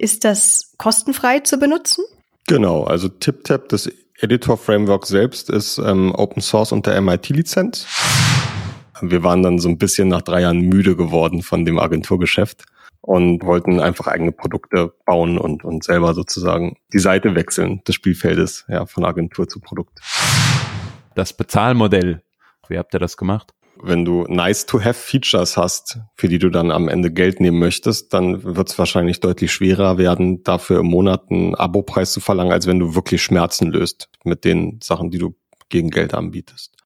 Ist das kostenfrei zu benutzen? Genau, also TipTap, das Editor-Framework selbst ist ähm, Open Source unter MIT-Lizenz. Wir waren dann so ein bisschen nach drei Jahren müde geworden von dem Agenturgeschäft und wollten einfach eigene Produkte bauen und, und selber sozusagen die Seite wechseln des Spielfeldes, ja, von Agentur zu Produkt. Das Bezahlmodell, wie habt ihr das gemacht? Wenn du nice-to-have-Features hast, für die du dann am Ende Geld nehmen möchtest, dann wird es wahrscheinlich deutlich schwerer werden, dafür im Monat einen Abopreis zu verlangen, als wenn du wirklich Schmerzen löst mit den Sachen, die du gegen Geld anbietest.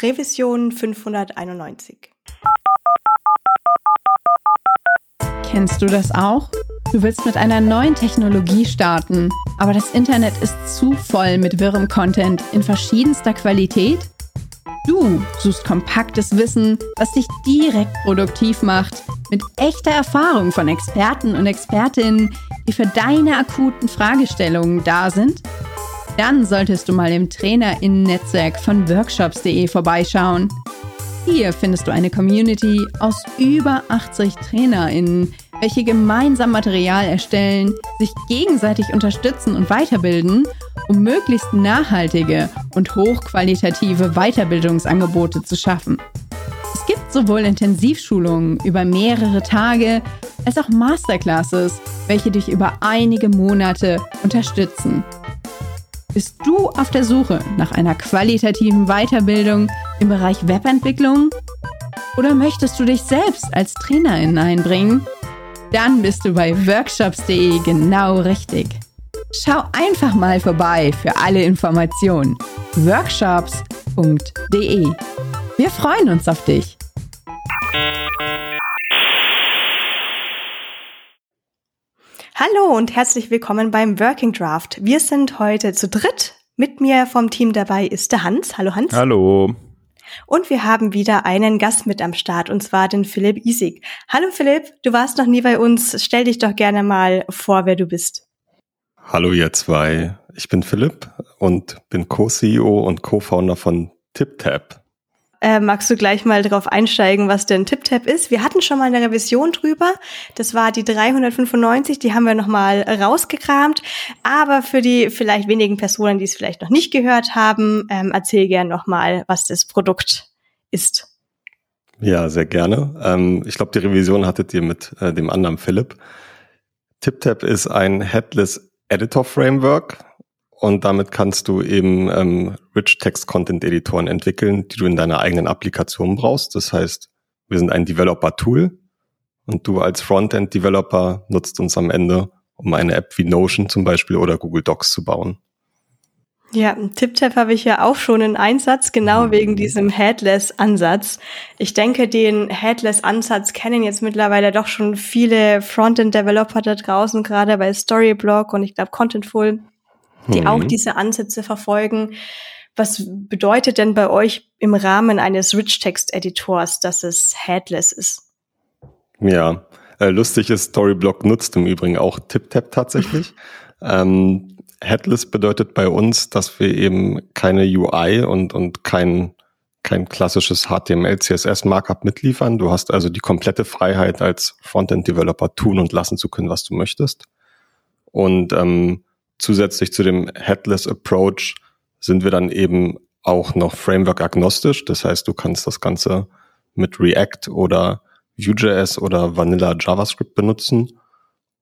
Revision 591. Kennst du das auch? Du willst mit einer neuen Technologie starten, aber das Internet ist zu voll mit wirrem Content in verschiedenster Qualität? Du suchst kompaktes Wissen, was dich direkt produktiv macht, mit echter Erfahrung von Experten und Expertinnen, die für deine akuten Fragestellungen da sind? Dann solltest du mal im Trainerinnen-Netzwerk von workshops.de vorbeischauen. Hier findest du eine Community aus über 80 Trainerinnen, welche gemeinsam Material erstellen, sich gegenseitig unterstützen und weiterbilden, um möglichst nachhaltige und hochqualitative Weiterbildungsangebote zu schaffen. Es gibt sowohl Intensivschulungen über mehrere Tage als auch Masterclasses, welche dich über einige Monate unterstützen. Bist du auf der Suche nach einer qualitativen Weiterbildung im Bereich Webentwicklung? Oder möchtest du dich selbst als Trainerin einbringen? Dann bist du bei workshops.de genau richtig. Schau einfach mal vorbei für alle Informationen. workshops.de. Wir freuen uns auf dich. Hallo und herzlich willkommen beim Working Draft. Wir sind heute zu dritt. Mit mir vom Team dabei ist der Hans. Hallo Hans. Hallo. Und wir haben wieder einen Gast mit am Start, und zwar den Philipp Isig. Hallo Philipp, du warst noch nie bei uns. Stell dich doch gerne mal vor, wer du bist. Hallo ihr zwei. Ich bin Philipp und bin Co-CEO und Co-Founder von TipTap. Äh, magst du gleich mal darauf einsteigen, was denn TipTap ist? Wir hatten schon mal eine Revision drüber. Das war die 395, die haben wir nochmal rausgekramt. Aber für die vielleicht wenigen Personen, die es vielleicht noch nicht gehört haben, ähm, erzähl gern nochmal, was das Produkt ist. Ja, sehr gerne. Ähm, ich glaube, die Revision hattet ihr mit äh, dem anderen Philipp. TipTap ist ein Headless Editor Framework und damit kannst du eben ähm, Rich Text Content Editoren entwickeln, die du in deiner eigenen Applikation brauchst. Das heißt, wir sind ein Developer Tool und du als Frontend Developer nutzt uns am Ende, um eine App wie Notion zum Beispiel oder Google Docs zu bauen. Ja, TipTap habe ich ja auch schon in Einsatz, genau wegen diesem Headless-Ansatz. Ich denke, den Headless-Ansatz kennen jetzt mittlerweile doch schon viele Frontend-Developer da draußen, gerade bei Storyblock und ich glaube Contentful die mhm. auch diese Ansätze verfolgen. Was bedeutet denn bei euch im Rahmen eines Rich-Text-Editors, dass es headless ist? Ja, äh, lustig ist, Storyblock nutzt im Übrigen auch TipTap tatsächlich. ähm, headless bedeutet bei uns, dass wir eben keine UI und, und kein, kein klassisches HTML, CSS Markup mitliefern. Du hast also die komplette Freiheit als Frontend-Developer tun und lassen zu können, was du möchtest. Und ähm, zusätzlich zu dem Headless Approach sind wir dann eben auch noch Framework agnostisch. Das heißt, du kannst das Ganze mit React oder Vue.js oder Vanilla JavaScript benutzen.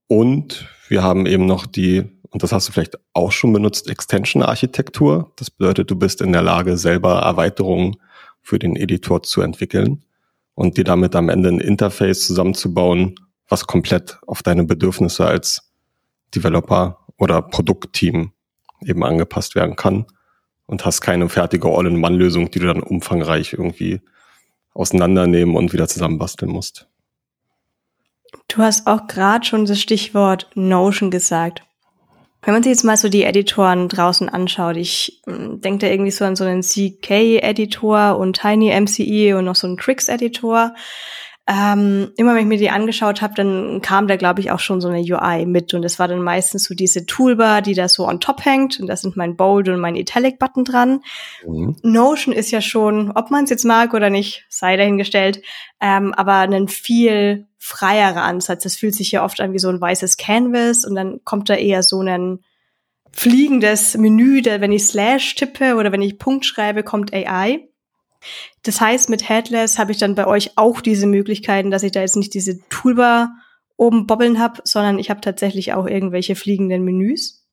Und wir haben eben noch die, und das hast du vielleicht auch schon benutzt, Extension-Architektur. Das bedeutet, du bist in der Lage, selber Erweiterungen für den Editor zu entwickeln und dir damit am Ende ein Interface zusammenzubauen, was komplett auf deine Bedürfnisse als Developer oder Produktteam eben angepasst werden kann und hast keine fertige All-in-One-Lösung, die du dann umfangreich irgendwie auseinandernehmen und wieder zusammenbasteln musst. Du hast auch gerade schon das Stichwort Notion gesagt. Wenn man sich jetzt mal so die Editoren draußen anschaut, ich äh, denke da irgendwie so an so einen CK-Editor und Tiny MCE und noch so einen Tricks-Editor. Ähm, immer wenn ich mir die angeschaut habe, dann kam da, glaube ich, auch schon so eine UI mit. Und es war dann meistens so diese Toolbar, die da so on top hängt. Und da sind mein Bold und mein Italic-Button dran. Mhm. Notion ist ja schon, ob man es jetzt mag oder nicht, sei dahingestellt, ähm, aber ein viel freierer Ansatz. Das fühlt sich ja oft an wie so ein weißes Canvas und dann kommt da eher so ein fliegendes Menü, da wenn ich Slash tippe oder wenn ich Punkt schreibe, kommt AI. Das heißt, mit Headless habe ich dann bei euch auch diese Möglichkeiten, dass ich da jetzt nicht diese Toolbar oben bobbeln habe, sondern ich habe tatsächlich auch irgendwelche fliegenden Menüs.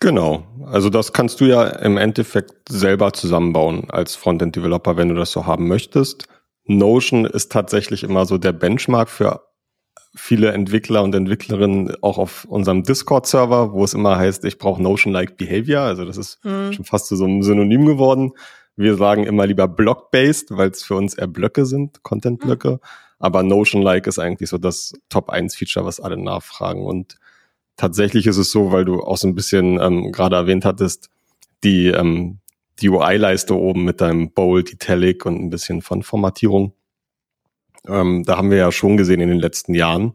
Genau. Also das kannst du ja im Endeffekt selber zusammenbauen als Frontend-Developer, wenn du das so haben möchtest. Notion ist tatsächlich immer so der Benchmark für viele Entwickler und Entwicklerinnen auch auf unserem Discord-Server, wo es immer heißt, ich brauche Notion-like Behavior. Also das ist hm. schon fast zu so einem Synonym geworden. Wir sagen immer lieber Block-based, weil es für uns eher Blöcke sind, Content-Blöcke. Mhm. Aber Notion-like ist eigentlich so das Top-1-Feature, was alle nachfragen. Und tatsächlich ist es so, weil du auch so ein bisschen ähm, gerade erwähnt hattest, die, ähm, die UI-Leiste oben mit deinem Bold, Italic und ein bisschen von Formatierung. Ähm, da haben wir ja schon gesehen in den letzten Jahren,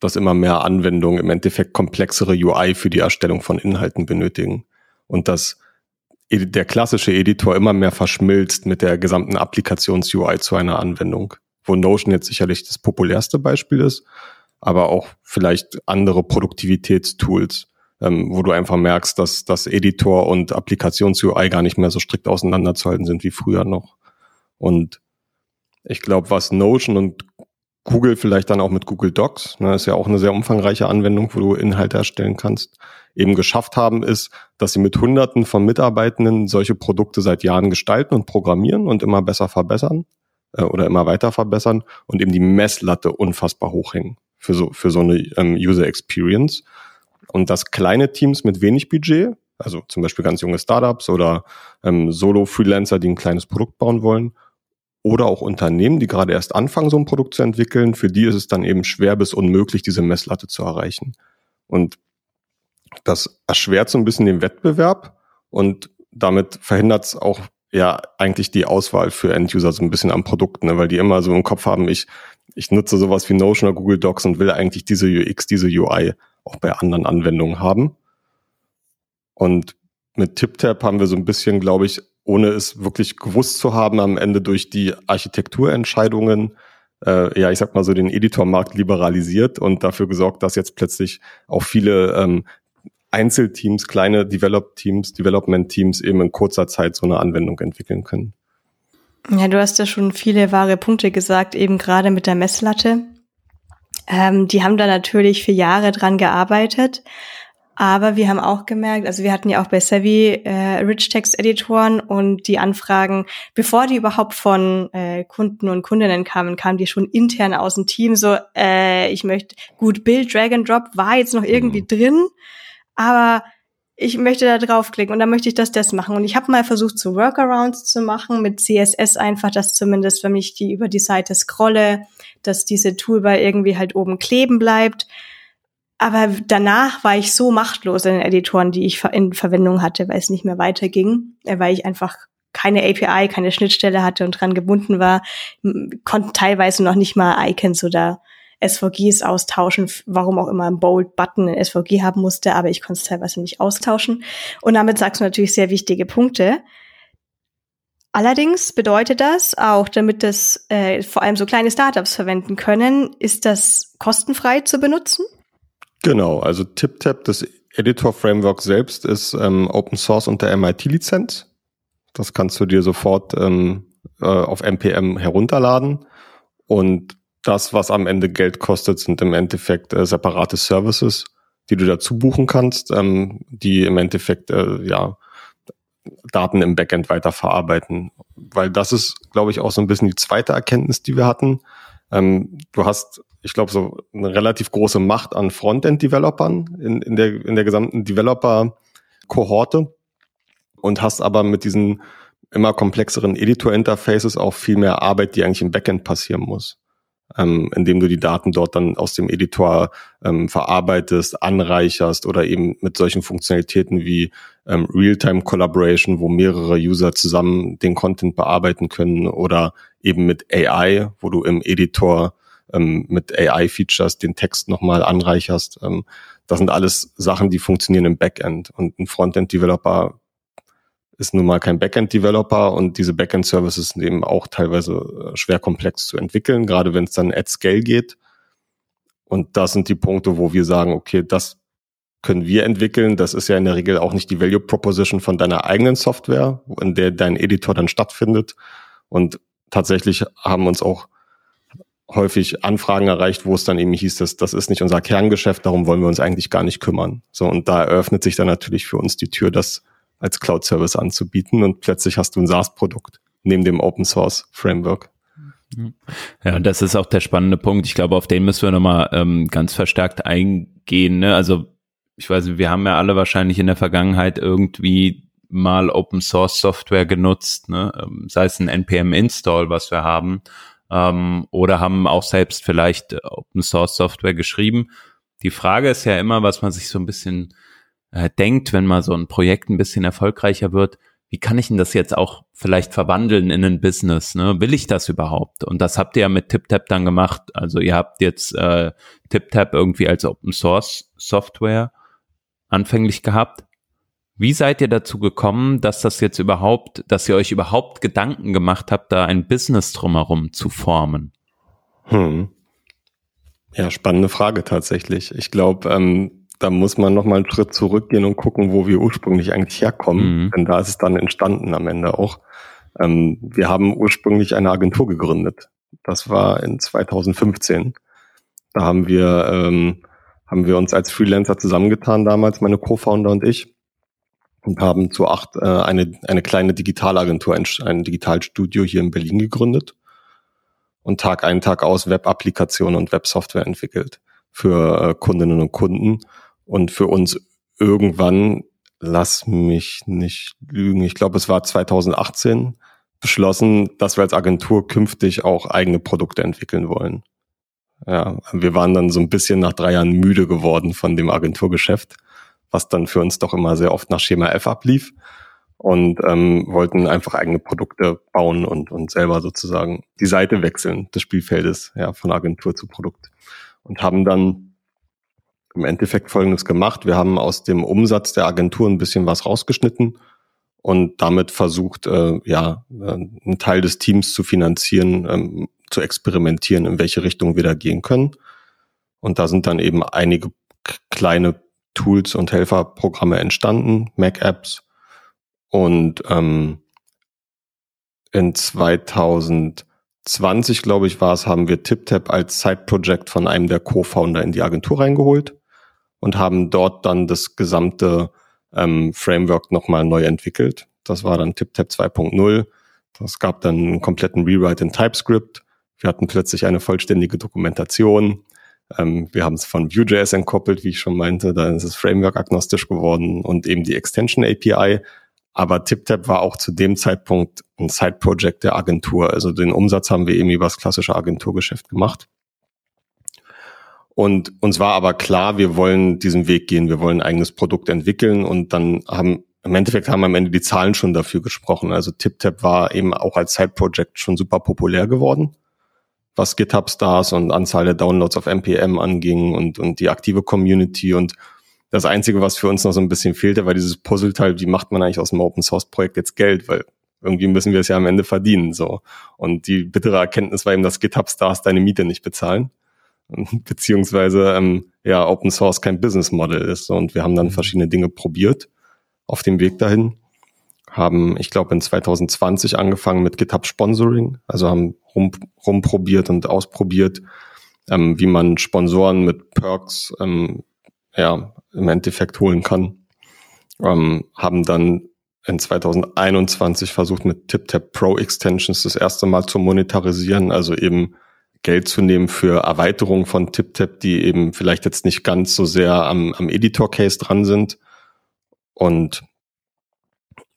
dass immer mehr Anwendungen im Endeffekt komplexere UI für die Erstellung von Inhalten benötigen. Und dass der klassische Editor immer mehr verschmilzt mit der gesamten Applikations-UI zu einer Anwendung, wo Notion jetzt sicherlich das populärste Beispiel ist, aber auch vielleicht andere Produktivitätstools, ähm, wo du einfach merkst, dass das Editor und Applikations-UI gar nicht mehr so strikt auseinanderzuhalten sind wie früher noch. Und ich glaube, was Notion und Google vielleicht dann auch mit Google Docs, ne, ist ja auch eine sehr umfangreiche Anwendung, wo du Inhalte erstellen kannst, eben geschafft haben, ist, dass sie mit Hunderten von Mitarbeitenden solche Produkte seit Jahren gestalten und programmieren und immer besser verbessern äh, oder immer weiter verbessern und eben die Messlatte unfassbar hochhängen für so, für so eine ähm, User Experience. Und dass kleine Teams mit wenig Budget, also zum Beispiel ganz junge Startups oder ähm, Solo-Freelancer, die ein kleines Produkt bauen wollen, oder auch Unternehmen, die gerade erst anfangen, so ein Produkt zu entwickeln, für die ist es dann eben schwer bis unmöglich, diese Messlatte zu erreichen. Und das erschwert so ein bisschen den Wettbewerb und damit verhindert es auch ja eigentlich die Auswahl für End-User so ein bisschen am Produkt, ne? weil die immer so im Kopf haben, ich, ich nutze sowas wie Notion oder Google Docs und will eigentlich diese UX, diese UI auch bei anderen Anwendungen haben. Und mit TipTap haben wir so ein bisschen, glaube ich, ohne es wirklich gewusst zu haben, am Ende durch die Architekturentscheidungen äh, ja, ich sag mal so, den Editormarkt liberalisiert und dafür gesorgt, dass jetzt plötzlich auch viele ähm, Einzelteams, kleine Develop-Teams, Development-Teams eben in kurzer Zeit so eine Anwendung entwickeln können. Ja, du hast ja schon viele wahre Punkte gesagt, eben gerade mit der Messlatte. Ähm, die haben da natürlich für Jahre dran gearbeitet. Aber wir haben auch gemerkt, also wir hatten ja auch bei Savvy äh, Rich Text Editoren und die Anfragen, bevor die überhaupt von äh, Kunden und Kundinnen kamen, kamen die schon intern aus dem Team so, äh, ich möchte, gut, Bild, Drag and Drop war jetzt noch irgendwie mhm. drin, aber ich möchte da draufklicken und dann möchte ich das, das machen. Und ich habe mal versucht, so Workarounds zu machen mit CSS einfach, dass zumindest, wenn ich die über die Seite scrolle, dass diese Toolbar irgendwie halt oben kleben bleibt. Aber danach war ich so machtlos in den Editoren, die ich in Verwendung hatte, weil es nicht mehr weiterging, äh, weil ich einfach keine API, keine Schnittstelle hatte und dran gebunden war, konnten teilweise noch nicht mal Icons oder SVGs austauschen, warum auch immer ein Bold-Button ein SVG haben musste, aber ich konnte es teilweise nicht austauschen. Und damit sagst du natürlich sehr wichtige Punkte. Allerdings bedeutet das auch, damit das äh, vor allem so kleine Startups verwenden können, ist das kostenfrei zu benutzen? Genau, also TipTap, das Editor-Framework selbst ist ähm, Open Source unter MIT-Lizenz. Das kannst du dir sofort ähm, äh, auf NPM herunterladen. Und das, was am Ende Geld kostet, sind im Endeffekt äh, separate Services, die du dazu buchen kannst, ähm, die im Endeffekt äh, ja Daten im Backend weiterverarbeiten. Weil das ist, glaube ich, auch so ein bisschen die zweite Erkenntnis, die wir hatten. Ähm, du hast, ich glaube, so eine relativ große Macht an Frontend-Developern in, in, der, in der gesamten Developer-Kohorte und hast aber mit diesen immer komplexeren Editor-Interfaces auch viel mehr Arbeit, die eigentlich im Backend passieren muss. Ähm, indem du die Daten dort dann aus dem Editor ähm, verarbeitest, anreicherst oder eben mit solchen Funktionalitäten wie ähm, Real-Time Collaboration, wo mehrere User zusammen den Content bearbeiten können oder eben mit AI, wo du im Editor ähm, mit AI-Features den Text nochmal anreicherst. Ähm, das sind alles Sachen, die funktionieren im Backend. Und ein Frontend-Developer ist nun mal kein Backend-Developer und diese Backend-Services sind eben auch teilweise äh, schwer komplex zu entwickeln, gerade wenn es dann at Scale geht. Und das sind die Punkte, wo wir sagen, okay, das können wir entwickeln. Das ist ja in der Regel auch nicht die Value Proposition von deiner eigenen Software, in der dein Editor dann stattfindet. Und tatsächlich haben uns auch häufig Anfragen erreicht, wo es dann eben hieß, dass das ist nicht unser Kerngeschäft, darum wollen wir uns eigentlich gar nicht kümmern. So, und da eröffnet sich dann natürlich für uns die Tür, das als Cloud-Service anzubieten und plötzlich hast du ein SaaS-Produkt neben dem Open-Source-Framework. Ja, das ist auch der spannende Punkt. Ich glaube, auf den müssen wir nochmal ähm, ganz verstärkt eingehen. Ne? Also ich weiß nicht, wir haben ja alle wahrscheinlich in der Vergangenheit irgendwie mal Open Source Software genutzt, ne? Ähm, sei es ein NPM Install, was wir haben, ähm, oder haben auch selbst vielleicht Open Source Software geschrieben. Die Frage ist ja immer, was man sich so ein bisschen äh, denkt, wenn mal so ein Projekt ein bisschen erfolgreicher wird, wie kann ich denn das jetzt auch vielleicht verwandeln in ein Business? Ne? Will ich das überhaupt? Und das habt ihr ja mit TipTap dann gemacht. Also ihr habt jetzt äh, TipTap irgendwie als Open Source Software anfänglich gehabt. Wie seid ihr dazu gekommen, dass das jetzt überhaupt, dass ihr euch überhaupt Gedanken gemacht habt, da ein Business drumherum zu formen? Hm. Ja, spannende Frage tatsächlich. Ich glaube, ähm, da muss man noch mal einen Schritt zurückgehen und gucken, wo wir ursprünglich eigentlich herkommen. Mhm. Denn da ist es dann entstanden am Ende auch. Ähm, wir haben ursprünglich eine Agentur gegründet. Das war in 2015. Da haben wir, ähm, haben wir uns als Freelancer zusammengetan damals, meine Co-Founder und ich, und haben zu acht äh, eine, eine kleine Digitalagentur, ein, ein Digitalstudio hier in Berlin gegründet und Tag ein, Tag aus Web-Applikationen und Web-Software entwickelt für äh, Kundinnen und Kunden und für uns irgendwann, lass mich nicht lügen, ich glaube, es war 2018, beschlossen, dass wir als Agentur künftig auch eigene Produkte entwickeln wollen. Ja, wir waren dann so ein bisschen nach drei Jahren müde geworden von dem Agenturgeschäft, was dann für uns doch immer sehr oft nach Schema F ablief und ähm, wollten einfach eigene Produkte bauen und, und selber sozusagen die Seite wechseln des Spielfeldes, ja, von Agentur zu Produkt. Und haben dann im Endeffekt Folgendes gemacht. Wir haben aus dem Umsatz der Agentur ein bisschen was rausgeschnitten und damit versucht, äh, ja, äh, einen Teil des Teams zu finanzieren, ähm, zu experimentieren, in welche Richtung wir da gehen können. Und da sind dann eben einige kleine Tools und Helferprogramme entstanden, Mac-Apps. Und ähm, in 2020, glaube ich, war es, haben wir TipTap als Side-Project von einem der Co-Founder in die Agentur reingeholt und haben dort dann das gesamte ähm, Framework nochmal neu entwickelt. Das war dann TipTap 2.0. Das gab dann einen kompletten Rewrite in TypeScript. Wir hatten plötzlich eine vollständige Dokumentation. Ähm, wir haben es von Vue.js entkoppelt, wie ich schon meinte. Dann ist es Framework agnostisch geworden und eben die Extension API. Aber TipTap war auch zu dem Zeitpunkt ein Side-Project der Agentur. Also den Umsatz haben wir eben über das klassische Agenturgeschäft gemacht. Und uns war aber klar, wir wollen diesen Weg gehen, wir wollen ein eigenes Produkt entwickeln und dann haben im Endeffekt haben am Ende die Zahlen schon dafür gesprochen. Also TipTap war eben auch als Side-Project schon super populär geworden, was GitHub Stars und Anzahl der Downloads auf NPM anging und, und die aktive Community. Und das Einzige, was für uns noch so ein bisschen fehlte, war dieses Puzzleteil, wie macht man eigentlich aus dem Open Source Projekt jetzt Geld? Weil irgendwie müssen wir es ja am Ende verdienen. So. Und die bittere Erkenntnis war eben, dass GitHub Stars deine Miete nicht bezahlen. beziehungsweise ähm, ja Open Source kein Business Model ist. Und wir haben dann mhm. verschiedene Dinge probiert auf dem Weg dahin. Haben, ich glaube, in 2020 angefangen mit GitHub Sponsoring, also haben rum, rumprobiert und ausprobiert, ähm, wie man Sponsoren mit Perks ähm, ja im Endeffekt holen kann. Ähm, haben dann in 2021 versucht mit TipTap Pro Extensions das erste Mal zu monetarisieren, also eben Geld zu nehmen für Erweiterungen von TipTap, die eben vielleicht jetzt nicht ganz so sehr am, am Editor-Case dran sind und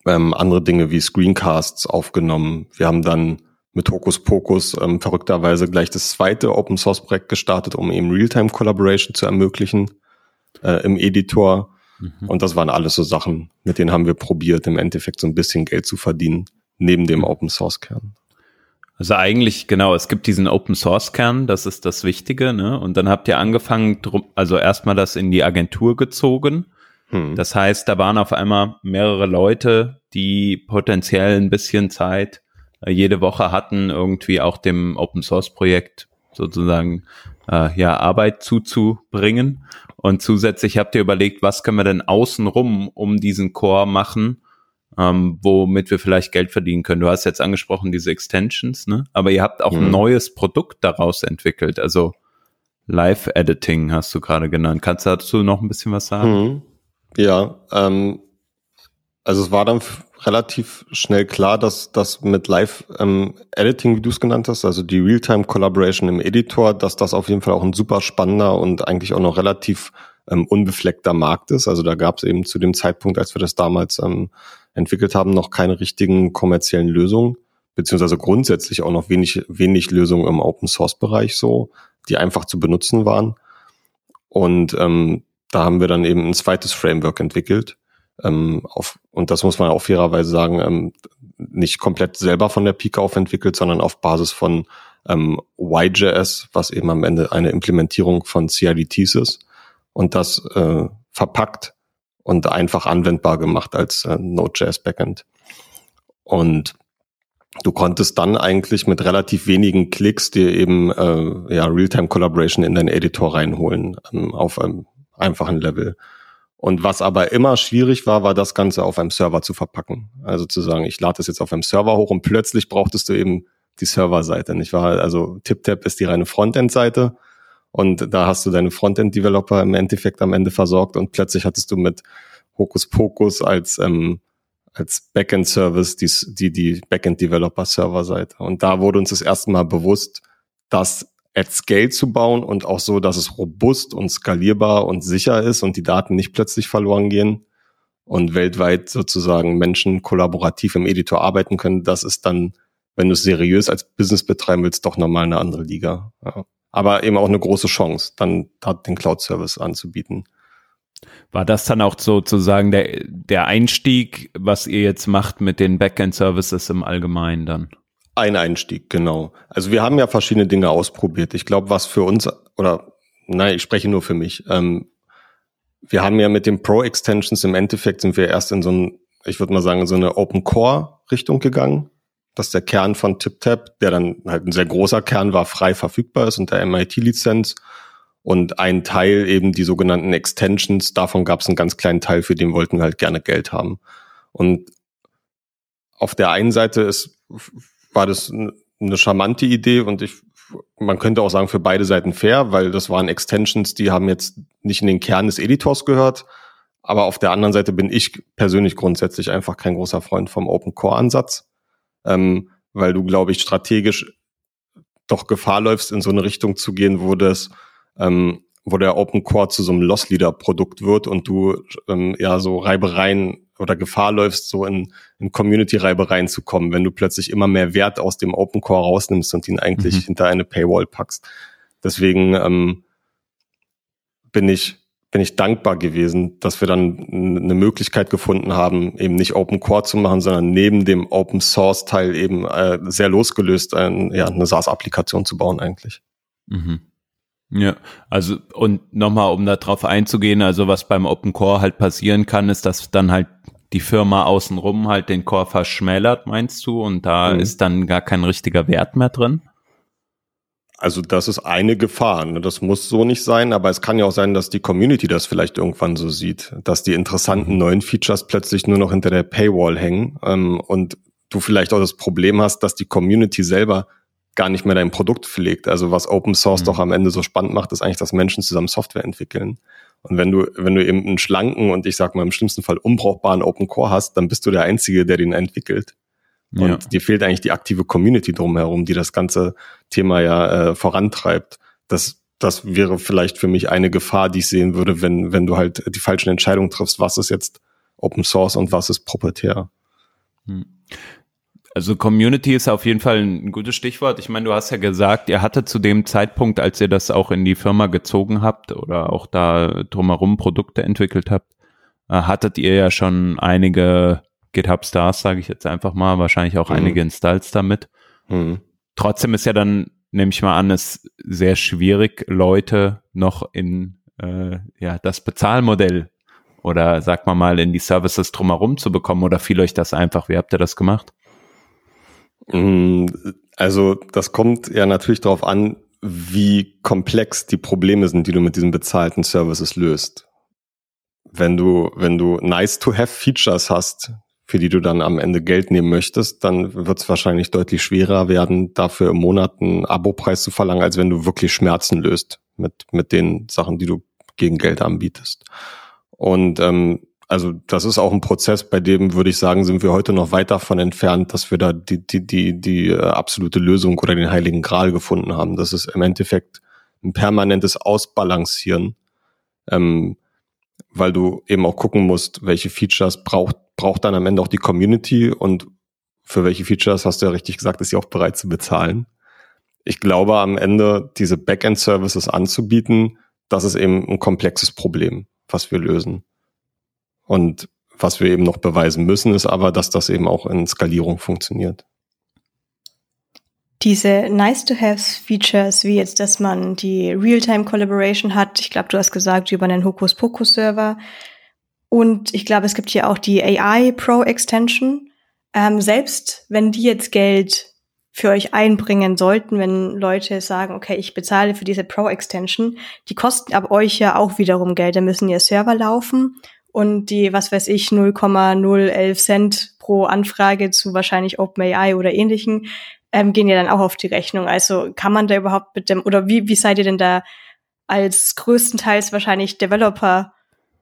ähm, andere Dinge wie Screencasts aufgenommen. Wir haben dann mit Hokus Pokus ähm, verrückterweise gleich das zweite Open Source Projekt gestartet, um eben Realtime Collaboration zu ermöglichen äh, im Editor. Mhm. Und das waren alles so Sachen, mit denen haben wir probiert, im Endeffekt so ein bisschen Geld zu verdienen, neben dem mhm. Open Source Kern. Also eigentlich, genau, es gibt diesen Open Source Kern, das ist das Wichtige, ne? Und dann habt ihr angefangen, also erstmal das in die Agentur gezogen. Hm. Das heißt, da waren auf einmal mehrere Leute, die potenziell ein bisschen Zeit äh, jede Woche hatten, irgendwie auch dem Open Source Projekt sozusagen äh, ja Arbeit zuzubringen. Und zusätzlich habt ihr überlegt, was können wir denn außenrum um diesen Core machen, ähm, womit wir vielleicht Geld verdienen können. Du hast jetzt angesprochen diese Extensions, ne? Aber ihr habt auch mhm. ein neues Produkt daraus entwickelt. Also Live-Editing hast du gerade genannt. Kannst du dazu noch ein bisschen was sagen? Mhm. Ja, ähm, also es war dann relativ schnell klar, dass das mit Live-Editing, ähm, wie du es genannt hast, also die Realtime-Collaboration im Editor, dass das auf jeden Fall auch ein super spannender und eigentlich auch noch relativ ähm, unbefleckter Markt ist. Also da gab es eben zu dem Zeitpunkt, als wir das damals ähm, entwickelt haben, noch keine richtigen kommerziellen Lösungen, beziehungsweise grundsätzlich auch noch wenig, wenig Lösungen im Open-Source-Bereich so, die einfach zu benutzen waren. Und ähm, da haben wir dann eben ein zweites Framework entwickelt, ähm, auf, und das muss man auch fairerweise sagen, ähm, nicht komplett selber von der Pike auf entwickelt, sondern auf Basis von ähm, YJS, was eben am Ende eine Implementierung von CIDTs ist und das äh, verpackt und einfach anwendbar gemacht als äh, Node.js Backend. Und du konntest dann eigentlich mit relativ wenigen Klicks dir eben äh, ja, Realtime Collaboration in deinen Editor reinholen ähm, auf einem einfachen Level. Und was aber immer schwierig war, war das Ganze auf einem Server zu verpacken. Also zu sagen, ich lade das jetzt auf einem Server hoch und plötzlich brauchtest du eben die Serverseite. Nicht wahr? Also TipTap ist die reine Frontend-Seite und da hast du deine Frontend-Developer im Endeffekt am Ende versorgt und plötzlich hattest du mit Hokuspokus als ähm, als Backend-Service die, die, die Backend-Developer-Server-Seite. Und da wurde uns das erste Mal bewusst, dass at scale zu bauen und auch so, dass es robust und skalierbar und sicher ist und die Daten nicht plötzlich verloren gehen und weltweit sozusagen Menschen kollaborativ im Editor arbeiten können, das ist dann, wenn du es seriös als Business betreiben willst, doch nochmal eine andere Liga. Ja. Aber eben auch eine große Chance, dann den Cloud-Service anzubieten. War das dann auch sozusagen der, der Einstieg, was ihr jetzt macht mit den Backend-Services im Allgemeinen dann? Ein Einstieg, genau. Also wir haben ja verschiedene Dinge ausprobiert. Ich glaube, was für uns, oder nein, ich spreche nur für mich. Ähm, wir haben ja mit den Pro-Extensions im Endeffekt sind wir erst in so ein, ich würde mal sagen, so eine Open-Core-Richtung gegangen. Dass der Kern von TipTap, der dann halt ein sehr großer Kern war, frei verfügbar ist unter MIT-Lizenz. Und ein Teil eben die sogenannten Extensions, davon gab es einen ganz kleinen Teil, für den wollten wir halt gerne Geld haben. Und auf der einen Seite ist war das eine charmante Idee und ich, man könnte auch sagen, für beide Seiten fair, weil das waren Extensions, die haben jetzt nicht in den Kern des Editors gehört. Aber auf der anderen Seite bin ich persönlich grundsätzlich einfach kein großer Freund vom Open Core Ansatz, ähm, weil du, glaube ich, strategisch doch Gefahr läufst, in so eine Richtung zu gehen, wo das, ähm, wo der Open Core zu so einem Loss Leader Produkt wird und du ähm, ja so Reibereien oder Gefahr läufst, so in, in Community-Reibe reinzukommen, wenn du plötzlich immer mehr Wert aus dem Open Core rausnimmst und ihn eigentlich mhm. hinter eine Paywall packst. Deswegen ähm, bin ich bin ich dankbar gewesen, dass wir dann eine Möglichkeit gefunden haben, eben nicht Open Core zu machen, sondern neben dem Open Source Teil eben äh, sehr losgelöst ein, ja, eine SaaS-Applikation zu bauen eigentlich. Mhm. Ja, also und nochmal, um da drauf einzugehen, also was beim Open Core halt passieren kann, ist, dass dann halt die Firma außenrum halt den Core verschmälert, meinst du? Und da mhm. ist dann gar kein richtiger Wert mehr drin? Also das ist eine Gefahr. Ne? Das muss so nicht sein, aber es kann ja auch sein, dass die Community das vielleicht irgendwann so sieht, dass die interessanten mhm. neuen Features plötzlich nur noch hinter der Paywall hängen ähm, und du vielleicht auch das Problem hast, dass die Community selber gar nicht mehr dein Produkt pflegt. Also was Open Source mhm. doch am Ende so spannend macht, ist eigentlich, dass Menschen zusammen Software entwickeln. Und wenn du, wenn du eben einen schlanken und ich sag mal im schlimmsten Fall unbrauchbaren Open Core hast, dann bist du der Einzige, der den entwickelt. Und ja. dir fehlt eigentlich die aktive Community drumherum, die das ganze Thema ja äh, vorantreibt. Das, das wäre vielleicht für mich eine Gefahr, die ich sehen würde, wenn, wenn du halt die falschen Entscheidungen triffst, was ist jetzt Open Source und was ist proprietär. Hm. Also Community ist auf jeden Fall ein gutes Stichwort. Ich meine, du hast ja gesagt, ihr hattet zu dem Zeitpunkt, als ihr das auch in die Firma gezogen habt oder auch da drumherum Produkte entwickelt habt, äh, hattet ihr ja schon einige GitHub Stars, sage ich jetzt einfach mal, wahrscheinlich auch mhm. einige Installs damit. Mhm. Trotzdem ist ja dann, nehme ich mal an, es sehr schwierig, Leute noch in äh, ja das Bezahlmodell oder sag mal mal in die Services drumherum zu bekommen oder fiel euch das einfach? Wie habt ihr das gemacht? Mm, also das kommt ja natürlich darauf an, wie komplex die Probleme sind, die du mit diesen bezahlten Services löst. Wenn du, wenn du nice to have Features hast, für die du dann am Ende Geld nehmen möchtest, dann wird es wahrscheinlich deutlich schwerer werden, dafür im Monat einen Abopreis zu verlangen, als wenn du wirklich Schmerzen löst mit, mit den Sachen, die du gegen Geld anbietest. Und ähm, also das ist auch ein Prozess, bei dem würde ich sagen, sind wir heute noch weit davon entfernt, dass wir da die, die, die, die äh, absolute Lösung oder den heiligen Gral gefunden haben. Das ist im Endeffekt ein permanentes Ausbalancieren, ähm, weil du eben auch gucken musst, welche Features braucht, braucht dann am Ende auch die Community und für welche Features, hast du ja richtig gesagt, ist sie auch bereit zu bezahlen. Ich glaube, am Ende diese Backend-Services anzubieten, das ist eben ein komplexes Problem, was wir lösen. Und was wir eben noch beweisen müssen, ist aber, dass das eben auch in Skalierung funktioniert. Diese Nice-to-Have-Features, wie jetzt, dass man die Real-Time-Collaboration hat, ich glaube, du hast gesagt, über einen Hokus-Pokus-Server. Und ich glaube, es gibt hier auch die AI Pro Extension. Ähm, selbst wenn die jetzt Geld für euch einbringen sollten, wenn Leute sagen, okay, ich bezahle für diese Pro Extension, die kosten ab euch ja auch wiederum Geld. Da müssen ja Server laufen und die, was weiß ich, 0,011 Cent pro Anfrage zu wahrscheinlich OpenAI oder ähnlichen, ähm, gehen ja dann auch auf die Rechnung. Also kann man da überhaupt mit dem, oder wie, wie seid ihr denn da als größtenteils wahrscheinlich Developer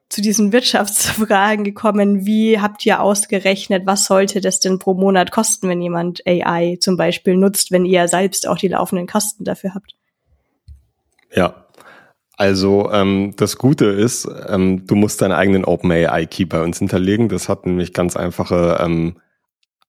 zu diesen Wirtschaftsfragen gekommen? Wie habt ihr ausgerechnet, was sollte das denn pro Monat kosten, wenn jemand AI zum Beispiel nutzt, wenn ihr selbst auch die laufenden Kosten dafür habt? Ja, also ähm, das Gute ist, ähm, du musst deinen eigenen OpenAI-Key bei uns hinterlegen. Das hat nämlich ganz einfache ähm,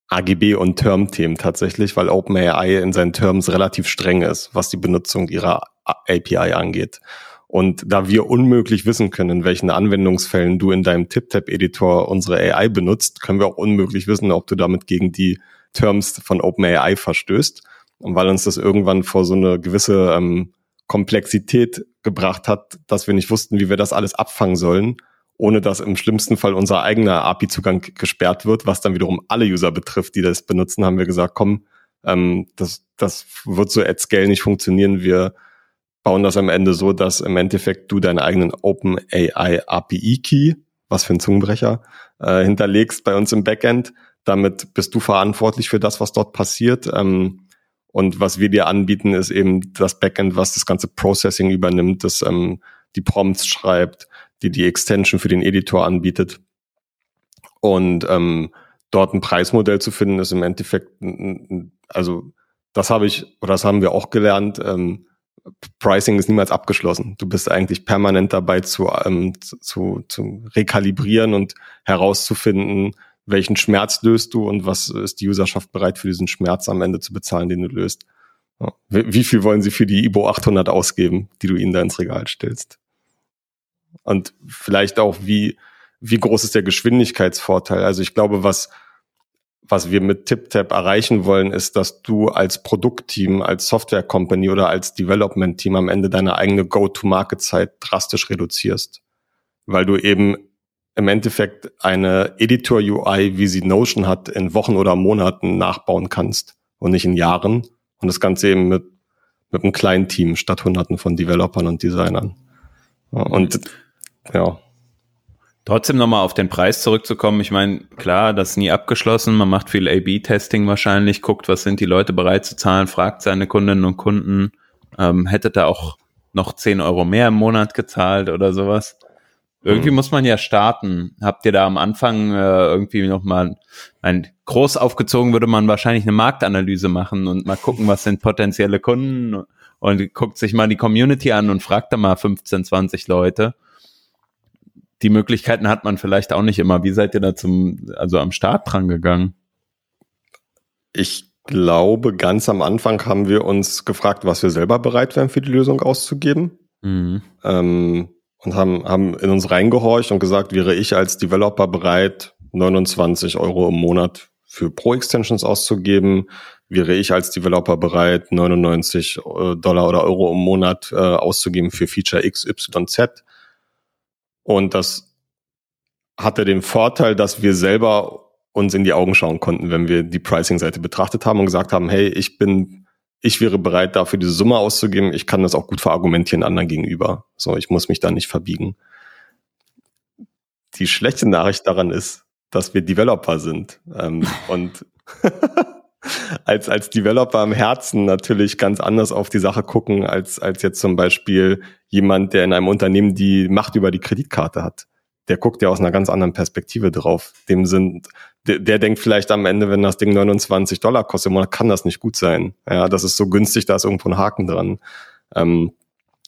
AGB- und Term-Themen tatsächlich, weil OpenAI in seinen Terms relativ streng ist, was die Benutzung ihrer API angeht. Und da wir unmöglich wissen können, in welchen Anwendungsfällen du in deinem TipTap-Editor unsere AI benutzt, können wir auch unmöglich wissen, ob du damit gegen die Terms von OpenAI verstößt. Und weil uns das irgendwann vor so eine gewisse ähm, Komplexität gebracht hat, dass wir nicht wussten, wie wir das alles abfangen sollen, ohne dass im schlimmsten Fall unser eigener API-Zugang gesperrt wird, was dann wiederum alle User betrifft, die das benutzen, haben wir gesagt, komm, ähm, das, das wird so at scale nicht funktionieren. Wir bauen das am Ende so, dass im Endeffekt du deinen eigenen OpenAI API Key, was für ein Zungenbrecher, äh, hinterlegst bei uns im Backend. Damit bist du verantwortlich für das, was dort passiert. Ähm, und was wir dir anbieten, ist eben das Backend, was das ganze Processing übernimmt, das ähm, die Prompts schreibt, die die Extension für den Editor anbietet. Und ähm, dort ein Preismodell zu finden, ist im Endeffekt, also das habe ich, oder das haben wir auch gelernt, ähm, Pricing ist niemals abgeschlossen. Du bist eigentlich permanent dabei zu, ähm, zu, zu rekalibrieren und herauszufinden, welchen Schmerz löst du und was ist die Userschaft bereit für diesen Schmerz am Ende zu bezahlen, den du löst. Wie viel wollen sie für die IBO 800 ausgeben, die du ihnen da ins Regal stellst? Und vielleicht auch, wie, wie groß ist der Geschwindigkeitsvorteil? Also ich glaube, was, was wir mit TipTap erreichen wollen, ist, dass du als Produktteam, als Software Company oder als Development Team am Ende deine eigene Go-to-Market-Zeit drastisch reduzierst. Weil du eben im Endeffekt eine Editor-UI, wie sie Notion hat, in Wochen oder Monaten nachbauen kannst und nicht in Jahren. Und das Ganze eben mit, mit einem kleinen Team statt Hunderten von Developern und Designern. Und ja. Trotzdem nochmal auf den Preis zurückzukommen. Ich meine, klar, das ist nie abgeschlossen. Man macht viel A-B-Testing wahrscheinlich, guckt, was sind die Leute bereit zu zahlen, fragt seine Kundinnen und Kunden, ähm, hätte da auch noch 10 Euro mehr im Monat gezahlt oder sowas. Irgendwie mhm. muss man ja starten. Habt ihr da am Anfang äh, irgendwie nochmal ein groß aufgezogen, würde man wahrscheinlich eine Marktanalyse machen und mal gucken, was sind potenzielle Kunden und guckt sich mal die Community an und fragt da mal 15, 20 Leute. Die Möglichkeiten hat man vielleicht auch nicht immer. Wie seid ihr da zum, also am Start dran gegangen? Ich glaube, ganz am Anfang haben wir uns gefragt, was wir selber bereit wären für die Lösung auszugeben. Mhm. Ähm, und haben, haben in uns reingehorcht und gesagt, wäre ich als Developer bereit, 29 Euro im Monat für Pro-Extensions auszugeben, wäre ich als Developer bereit, 99 äh, Dollar oder Euro im Monat äh, auszugeben für Feature X, Y, Z. Und das hatte den Vorteil, dass wir selber uns in die Augen schauen konnten, wenn wir die Pricing-Seite betrachtet haben und gesagt haben, hey, ich bin, ich wäre bereit, dafür diese Summe auszugeben. Ich kann das auch gut verargumentieren anderen gegenüber. So, ich muss mich da nicht verbiegen. Die schlechte Nachricht daran ist, dass wir Developer sind. Ähm, und als, als Developer im Herzen natürlich ganz anders auf die Sache gucken, als, als jetzt zum Beispiel jemand, der in einem Unternehmen die Macht über die Kreditkarte hat. Der guckt ja aus einer ganz anderen Perspektive drauf. Dem sind, der, der denkt vielleicht am Ende, wenn das Ding 29 Dollar kostet, kann das nicht gut sein. Ja, das ist so günstig, da ist irgendwo ein Haken dran. Ähm,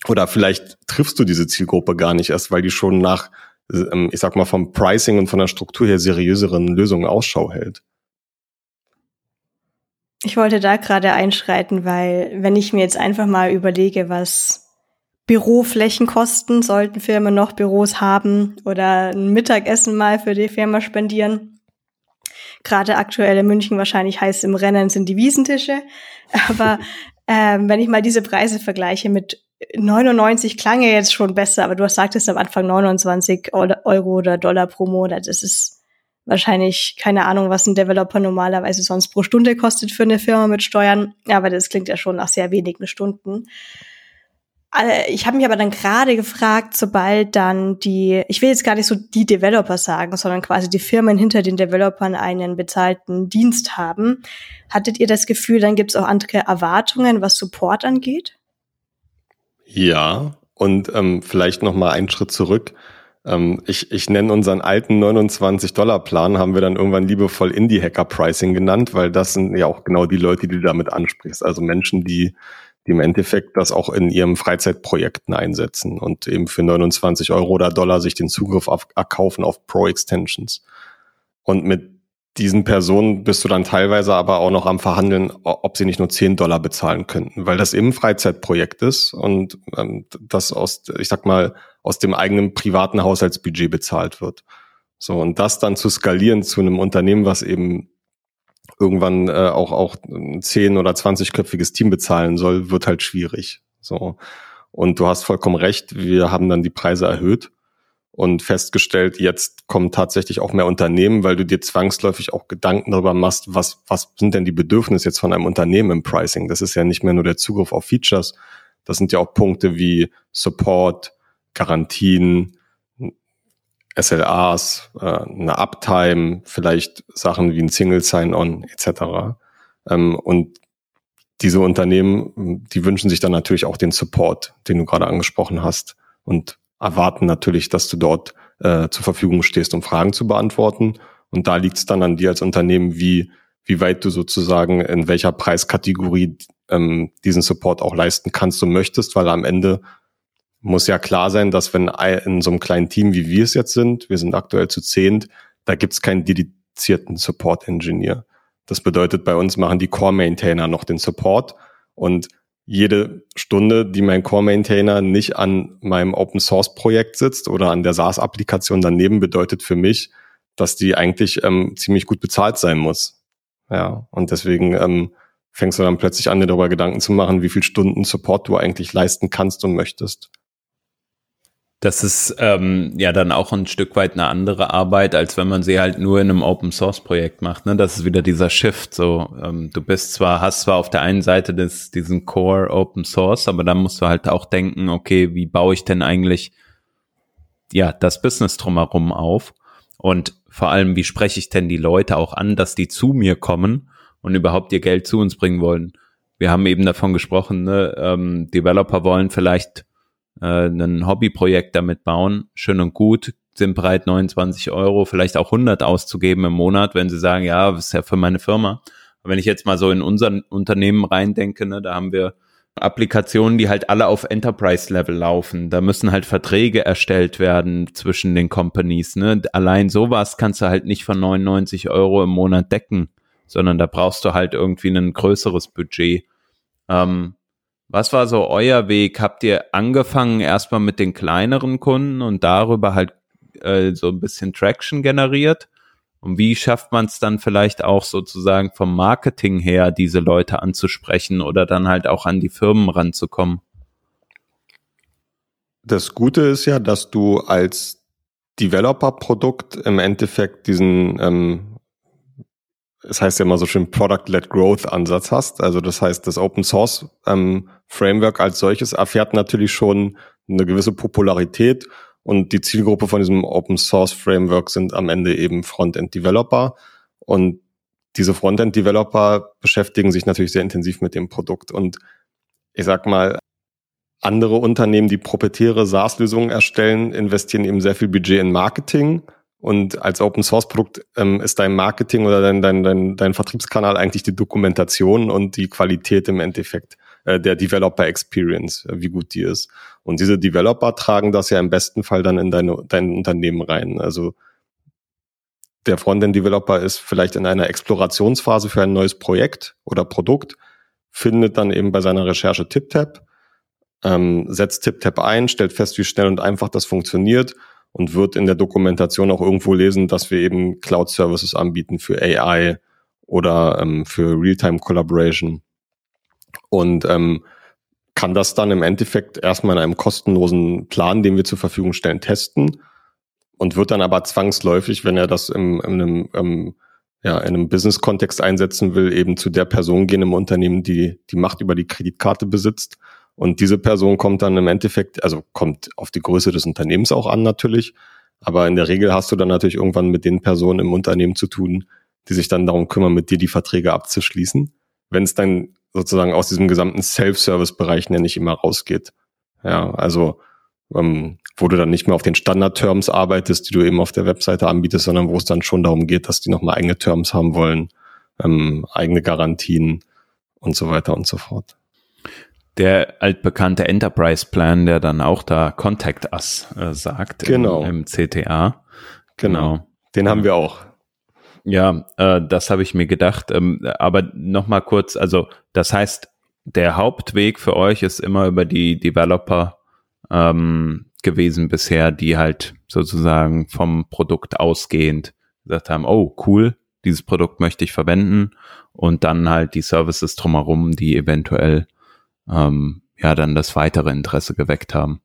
oder vielleicht triffst du diese Zielgruppe gar nicht erst, weil die schon nach, ähm, ich sag mal, vom Pricing und von der Struktur her seriöseren Lösungen Ausschau hält. Ich wollte da gerade einschreiten, weil wenn ich mir jetzt einfach mal überlege, was Büroflächen kosten, sollten Firmen noch Büros haben oder ein Mittagessen mal für die Firma spendieren. Gerade aktuell in München wahrscheinlich heißt im Rennen sind die Wiesentische. Aber ähm, wenn ich mal diese Preise vergleiche mit 99 klang ja jetzt schon besser, aber du sagtest am Anfang 29 Euro oder Dollar pro Monat. Das ist wahrscheinlich keine Ahnung, was ein Developer normalerweise sonst pro Stunde kostet für eine Firma mit Steuern. Aber das klingt ja schon nach sehr wenigen Stunden. Ich habe mich aber dann gerade gefragt, sobald dann die, ich will jetzt gar nicht so die Developer sagen, sondern quasi die Firmen hinter den Developern einen bezahlten Dienst haben, hattet ihr das Gefühl, dann gibt es auch andere Erwartungen, was Support angeht? Ja, und ähm, vielleicht noch mal einen Schritt zurück. Ähm, ich, ich nenne unseren alten 29-Dollar-Plan, haben wir dann irgendwann liebevoll Indie-Hacker-Pricing genannt, weil das sind ja auch genau die Leute, die du damit ansprichst. Also Menschen, die, die im Endeffekt das auch in ihren Freizeitprojekten einsetzen und eben für 29 Euro oder Dollar sich den Zugriff auf, erkaufen auf Pro-Extensions. Und mit diesen Personen bist du dann teilweise aber auch noch am Verhandeln, ob sie nicht nur 10 Dollar bezahlen könnten, weil das eben Freizeitprojekt ist und ähm, das aus, ich sag mal, aus dem eigenen privaten Haushaltsbudget bezahlt wird. So, und das dann zu skalieren zu einem Unternehmen, was eben irgendwann äh, auch, auch 10- oder 20-köpfiges Team bezahlen soll, wird halt schwierig. So. Und du hast vollkommen recht, wir haben dann die Preise erhöht und festgestellt, jetzt kommen tatsächlich auch mehr Unternehmen, weil du dir zwangsläufig auch Gedanken darüber machst, was, was sind denn die Bedürfnisse jetzt von einem Unternehmen im Pricing? Das ist ja nicht mehr nur der Zugriff auf Features, das sind ja auch Punkte wie Support, Garantien, SLAs, äh, eine Uptime, vielleicht Sachen wie ein Single Sign-On etc. Ähm, und diese Unternehmen, die wünschen sich dann natürlich auch den Support, den du gerade angesprochen hast und erwarten natürlich, dass du dort äh, zur Verfügung stehst, um Fragen zu beantworten. Und da liegt es dann an dir als Unternehmen, wie, wie weit du sozusagen in welcher Preiskategorie ähm, diesen Support auch leisten kannst und möchtest, weil am Ende muss ja klar sein, dass wenn in so einem kleinen Team, wie wir es jetzt sind, wir sind aktuell zu zehnt, da gibt es keinen dedizierten Support-Engineer. Das bedeutet, bei uns machen die Core-Maintainer noch den Support und jede Stunde, die mein Core-Maintainer nicht an meinem Open-Source-Projekt sitzt oder an der SaaS-Applikation daneben, bedeutet für mich, dass die eigentlich ähm, ziemlich gut bezahlt sein muss. Ja, und deswegen ähm, fängst du dann plötzlich an, dir darüber Gedanken zu machen, wie viel Stunden Support du eigentlich leisten kannst und möchtest. Das ist ähm, ja dann auch ein Stück weit eine andere Arbeit, als wenn man sie halt nur in einem Open Source Projekt macht. Ne? Das ist wieder dieser Shift. So, ähm, du bist zwar, hast zwar auf der einen Seite des, diesen Core Open Source, aber dann musst du halt auch denken, okay, wie baue ich denn eigentlich ja das Business drumherum auf? Und vor allem, wie spreche ich denn die Leute auch an, dass die zu mir kommen und überhaupt ihr Geld zu uns bringen wollen? Wir haben eben davon gesprochen, ne? ähm, Developer wollen vielleicht äh, ein Hobbyprojekt damit bauen, schön und gut, sind bereit 29 Euro, vielleicht auch 100 auszugeben im Monat, wenn sie sagen, ja, das ist ja für meine Firma. Aber wenn ich jetzt mal so in unser Unternehmen reindenke, ne, da haben wir Applikationen, die halt alle auf Enterprise-Level laufen. Da müssen halt Verträge erstellt werden zwischen den Companies. Ne? Allein sowas kannst du halt nicht von 99 Euro im Monat decken, sondern da brauchst du halt irgendwie ein größeres Budget. Ähm, was war so euer Weg? Habt ihr angefangen erstmal mit den kleineren Kunden und darüber halt äh, so ein bisschen Traction generiert? Und wie schafft man es dann vielleicht auch sozusagen vom Marketing her, diese Leute anzusprechen oder dann halt auch an die Firmen ranzukommen? Das Gute ist ja, dass du als Developer-Produkt im Endeffekt diesen, ähm, es heißt ja immer so schön Product-led Growth-Ansatz hast. Also das heißt, das Open Source ähm, Framework als solches erfährt natürlich schon eine gewisse Popularität und die Zielgruppe von diesem Open Source Framework sind am Ende eben Frontend Developer und diese Frontend Developer beschäftigen sich natürlich sehr intensiv mit dem Produkt und ich sag mal, andere Unternehmen, die proprietäre SaaS-Lösungen erstellen, investieren eben sehr viel Budget in Marketing. Und als Open Source Produkt ähm, ist dein Marketing oder dein, dein, dein, dein Vertriebskanal eigentlich die Dokumentation und die Qualität im Endeffekt äh, der Developer Experience, äh, wie gut die ist. Und diese Developer tragen das ja im besten Fall dann in deine, dein Unternehmen rein. Also der Frontend-Developer ist vielleicht in einer Explorationsphase für ein neues Projekt oder Produkt, findet dann eben bei seiner Recherche TipTap ähm, setzt TipTap ein, stellt fest, wie schnell und einfach das funktioniert und wird in der Dokumentation auch irgendwo lesen, dass wir eben Cloud-Services anbieten für AI oder ähm, für Real-Time Collaboration. Und ähm, kann das dann im Endeffekt erstmal in einem kostenlosen Plan, den wir zur Verfügung stellen, testen und wird dann aber zwangsläufig, wenn er das im, in einem, ähm, ja, in einem Business-Kontext einsetzen will, eben zu der Person gehen im Unternehmen, die die Macht über die Kreditkarte besitzt und diese Person kommt dann im Endeffekt, also kommt auf die Größe des Unternehmens auch an natürlich, aber in der Regel hast du dann natürlich irgendwann mit den Personen im Unternehmen zu tun, die sich dann darum kümmern, mit dir die Verträge abzuschließen. Wenn es dann sozusagen aus diesem gesamten Self-Service-Bereich nenne ich immer rausgeht. Ja, also ähm, wo du dann nicht mehr auf den Standard-Terms arbeitest, die du eben auf der Webseite anbietest, sondern wo es dann schon darum geht, dass die nochmal eigene Terms haben wollen, ähm, eigene Garantien und so weiter und so fort der altbekannte Enterprise Plan, der dann auch da Contact Us äh, sagt genau. im, im CTA. Genau. genau. Den haben wir auch. Ja, äh, das habe ich mir gedacht. Ähm, aber nochmal kurz, also das heißt, der Hauptweg für euch ist immer über die Developer ähm, gewesen bisher, die halt sozusagen vom Produkt ausgehend gesagt haben, oh cool, dieses Produkt möchte ich verwenden und dann halt die Services drumherum, die eventuell ähm, ja dann das weitere Interesse geweckt haben.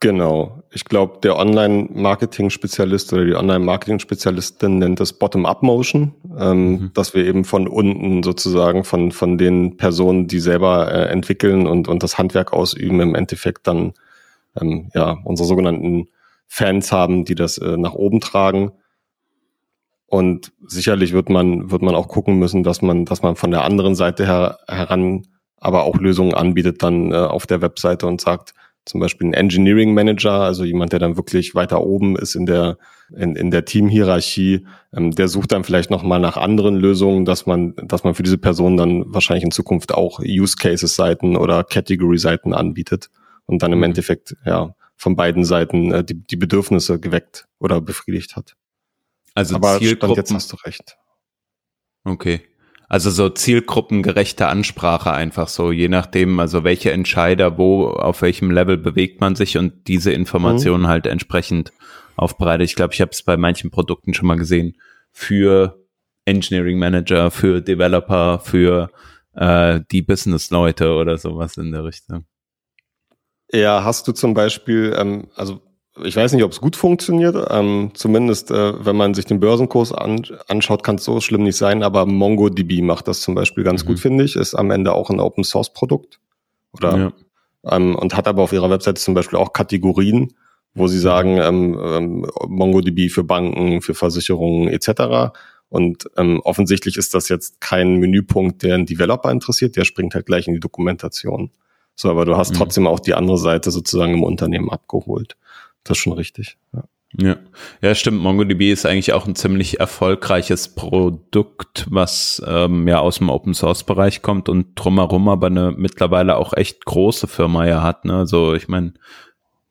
Genau. Ich glaube, der Online-Marketing-Spezialist oder die Online-Marketing-Spezialistin nennt das Bottom-up-Motion, ähm, mhm. dass wir eben von unten sozusagen von, von den Personen, die selber äh, entwickeln und, und das Handwerk ausüben, im Endeffekt dann ähm, ja unsere sogenannten Fans haben, die das äh, nach oben tragen. Und sicherlich wird man, wird man auch gucken müssen, dass man, dass man von der anderen Seite her, heran aber auch Lösungen anbietet dann äh, auf der Webseite und sagt, zum Beispiel ein Engineering Manager, also jemand, der dann wirklich weiter oben ist in der in, in der Teamhierarchie, ähm, der sucht dann vielleicht noch mal nach anderen Lösungen, dass man dass man für diese Person dann wahrscheinlich in Zukunft auch Use Cases Seiten oder Category Seiten anbietet und dann im mhm. Endeffekt ja von beiden Seiten äh, die, die Bedürfnisse geweckt oder befriedigt hat. Also Aber Zielgruppen. Stand jetzt hast du recht. Okay. Also so zielgruppengerechte Ansprache einfach so, je nachdem, also welche Entscheider, wo, auf welchem Level bewegt man sich und diese Informationen mhm. halt entsprechend aufbereitet. Ich glaube, ich habe es bei manchen Produkten schon mal gesehen, für Engineering Manager, für Developer, für äh, die Business-Leute oder sowas in der Richtung. Ja, hast du zum Beispiel, ähm, also ich weiß nicht, ob es gut funktioniert. Ähm, zumindest, äh, wenn man sich den Börsenkurs an, anschaut, kann es so schlimm nicht sein. Aber MongoDB macht das zum Beispiel ganz mhm. gut, finde ich. Ist am Ende auch ein Open Source Produkt. Oder ja. ähm, und hat aber auf ihrer Webseite zum Beispiel auch Kategorien, wo sie sagen, ähm, ähm, MongoDB für Banken, für Versicherungen etc. Und ähm, offensichtlich ist das jetzt kein Menüpunkt, der einen Developer interessiert. Der springt halt gleich in die Dokumentation. So, aber du hast mhm. trotzdem auch die andere Seite sozusagen im Unternehmen abgeholt. Das ist schon richtig. Ja. Ja. ja, stimmt. MongoDB ist eigentlich auch ein ziemlich erfolgreiches Produkt, was ähm, ja aus dem Open Source Bereich kommt und drumherum aber eine mittlerweile auch echt große Firma ja hat. Ne? Also ich meine,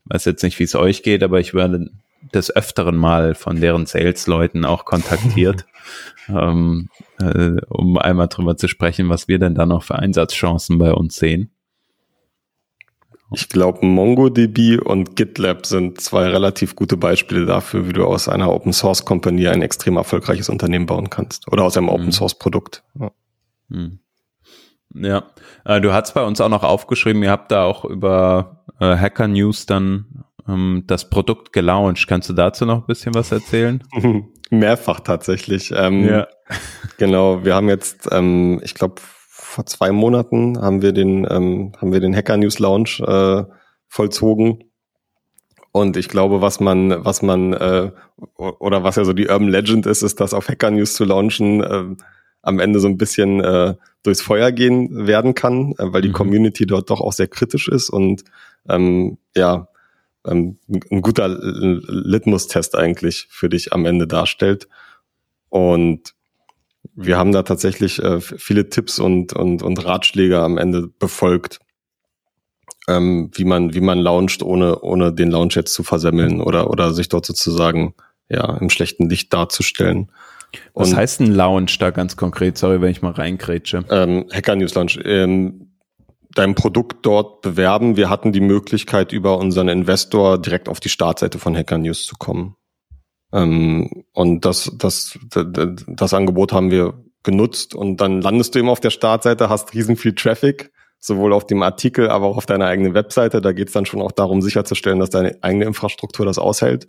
weiß jetzt nicht, wie es euch geht, aber ich werde, des Öfteren mal von deren Sales-Leuten auch kontaktiert, ähm, äh, um einmal drüber zu sprechen, was wir denn da noch für Einsatzchancen bei uns sehen. Ich glaube, MongoDB und GitLab sind zwei relativ gute Beispiele dafür, wie du aus einer Open Source Company ein extrem erfolgreiches Unternehmen bauen kannst oder aus einem Open mhm. Source Produkt. Ja. Mhm. Ja, äh, du hast bei uns auch noch aufgeschrieben, ihr habt da auch über äh, Hacker News dann ähm, das Produkt gelauncht. Kannst du dazu noch ein bisschen was erzählen? Mehrfach tatsächlich. Ähm, ja. Genau, wir haben jetzt, ähm, ich glaube, vor zwei Monaten haben wir den, ähm, haben wir den Hacker News Launch äh, vollzogen. Und ich glaube, was man, was man, äh, oder was ja so die Urban Legend ist, ist, dass auf Hacker News zu launchen äh, am Ende so ein bisschen äh, durchs Feuer gehen werden kann, äh, weil die mhm. Community dort doch auch sehr kritisch ist und ähm, ja, ähm, ein guter Litmus-Test eigentlich für dich am Ende darstellt. Und wir haben da tatsächlich äh, viele Tipps und, und, und Ratschläge am Ende befolgt, ähm, wie man, wie man launcht, ohne, ohne den Launch jetzt zu versemmeln oder, oder sich dort sozusagen ja, im schlechten Licht darzustellen. Was und, heißt ein Lounge da ganz konkret? Sorry, wenn ich mal reingrätsche. Ähm, Hacker News Lounge. Ähm, dein Produkt dort bewerben. Wir hatten die Möglichkeit, über unseren Investor direkt auf die Startseite von Hacker News zu kommen. Ähm, und das, das, das, das Angebot haben wir genutzt und dann landest du eben auf der Startseite, hast riesen viel Traffic, sowohl auf dem Artikel, aber auch auf deiner eigenen Webseite. Da geht es dann schon auch darum, sicherzustellen, dass deine eigene Infrastruktur das aushält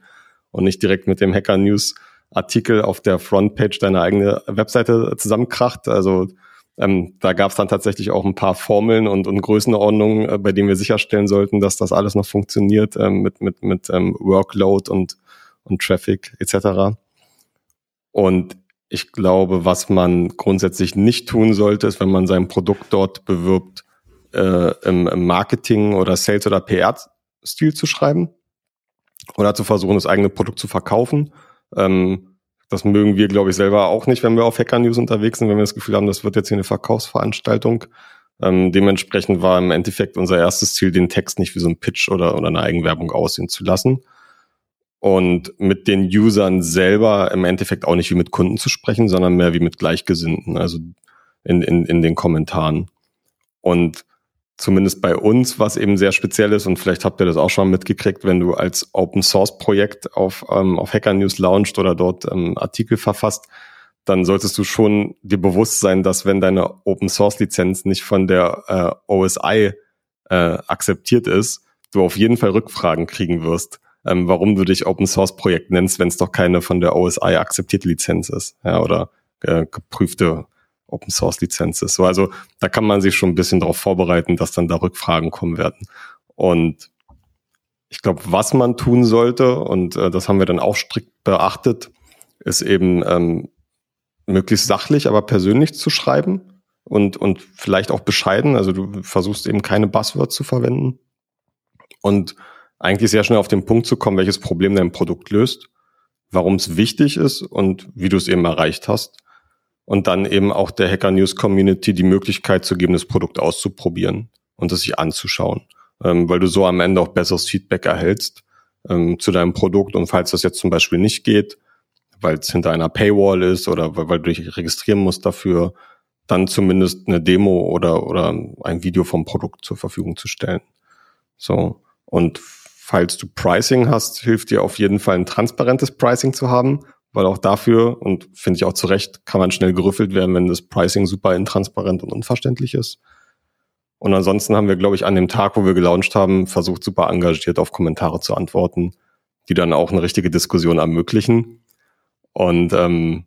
und nicht direkt mit dem Hacker News Artikel auf der Frontpage deiner eigene Webseite zusammenkracht. Also ähm, da gab es dann tatsächlich auch ein paar Formeln und, und Größenordnungen, äh, bei denen wir sicherstellen sollten, dass das alles noch funktioniert ähm, mit, mit, mit ähm, Workload und, und Traffic etc. Und ich glaube, was man grundsätzlich nicht tun sollte, ist, wenn man sein Produkt dort bewirbt, äh, im, im Marketing oder Sales oder PR-Stil zu schreiben oder zu versuchen, das eigene Produkt zu verkaufen. Ähm, das mögen wir, glaube ich, selber auch nicht, wenn wir auf Hacker News unterwegs sind, wenn wir das Gefühl haben, das wird jetzt hier eine Verkaufsveranstaltung. Ähm, dementsprechend war im Endeffekt unser erstes Ziel, den Text nicht wie so ein Pitch oder, oder eine Eigenwerbung aussehen zu lassen. Und mit den Usern selber im Endeffekt auch nicht wie mit Kunden zu sprechen, sondern mehr wie mit Gleichgesinnten, also in, in, in den Kommentaren. Und zumindest bei uns, was eben sehr speziell ist, und vielleicht habt ihr das auch schon mitgekriegt, wenn du als Open Source Projekt auf, ähm, auf Hacker News launcht oder dort ähm, Artikel verfasst, dann solltest du schon dir bewusst sein, dass wenn deine Open Source Lizenz nicht von der äh, OSI äh, akzeptiert ist, du auf jeden Fall Rückfragen kriegen wirst, ähm, warum du dich Open Source Projekt nennst, wenn es doch keine von der OSI akzeptierte Lizenz ist, ja, oder äh, geprüfte Open Source Lizenz ist. So, also da kann man sich schon ein bisschen darauf vorbereiten, dass dann da Rückfragen kommen werden. Und ich glaube, was man tun sollte, und äh, das haben wir dann auch strikt beachtet, ist eben ähm, möglichst sachlich, aber persönlich zu schreiben und, und vielleicht auch bescheiden. Also du versuchst eben keine Buzzwords zu verwenden und eigentlich sehr schnell auf den Punkt zu kommen, welches Problem dein Produkt löst, warum es wichtig ist und wie du es eben erreicht hast und dann eben auch der Hacker News Community die Möglichkeit zu geben, das Produkt auszuprobieren und es sich anzuschauen, ähm, weil du so am Ende auch besseres Feedback erhältst ähm, zu deinem Produkt und falls das jetzt zum Beispiel nicht geht, weil es hinter einer Paywall ist oder weil, weil du dich registrieren musst dafür, dann zumindest eine Demo oder, oder ein Video vom Produkt zur Verfügung zu stellen. So. Und falls du Pricing hast, hilft dir auf jeden Fall ein transparentes Pricing zu haben weil auch dafür, und finde ich auch zu Recht, kann man schnell gerüffelt werden, wenn das Pricing super intransparent und unverständlich ist. Und ansonsten haben wir, glaube ich, an dem Tag, wo wir gelauncht haben, versucht, super engagiert auf Kommentare zu antworten, die dann auch eine richtige Diskussion ermöglichen. Und ähm,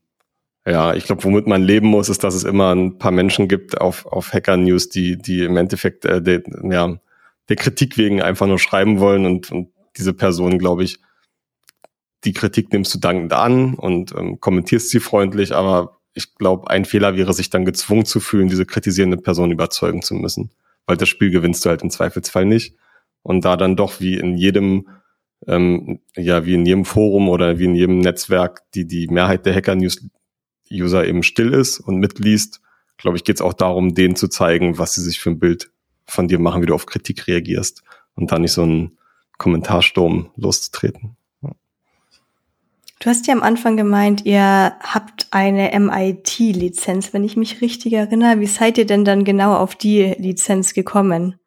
ja, ich glaube, womit man leben muss, ist, dass es immer ein paar Menschen gibt auf, auf Hacker News, die, die im Endeffekt äh, de, ja, der Kritik wegen einfach nur schreiben wollen und, und diese Personen, glaube ich, die Kritik nimmst du dankend an und ähm, kommentierst sie freundlich, aber ich glaube, ein Fehler wäre, sich dann gezwungen zu fühlen, diese kritisierende Person überzeugen zu müssen. Weil das Spiel gewinnst du halt im Zweifelsfall nicht. Und da dann doch wie in jedem, ähm, ja, wie in jedem Forum oder wie in jedem Netzwerk, die die Mehrheit der Hacker-News-User eben still ist und mitliest, glaube ich, geht es auch darum, denen zu zeigen, was sie sich für ein Bild von dir machen, wie du auf Kritik reagierst und da nicht so einen Kommentarsturm loszutreten. Du hast ja am Anfang gemeint, ihr habt eine MIT-Lizenz, wenn ich mich richtig erinnere. Wie seid ihr denn dann genau auf die Lizenz gekommen?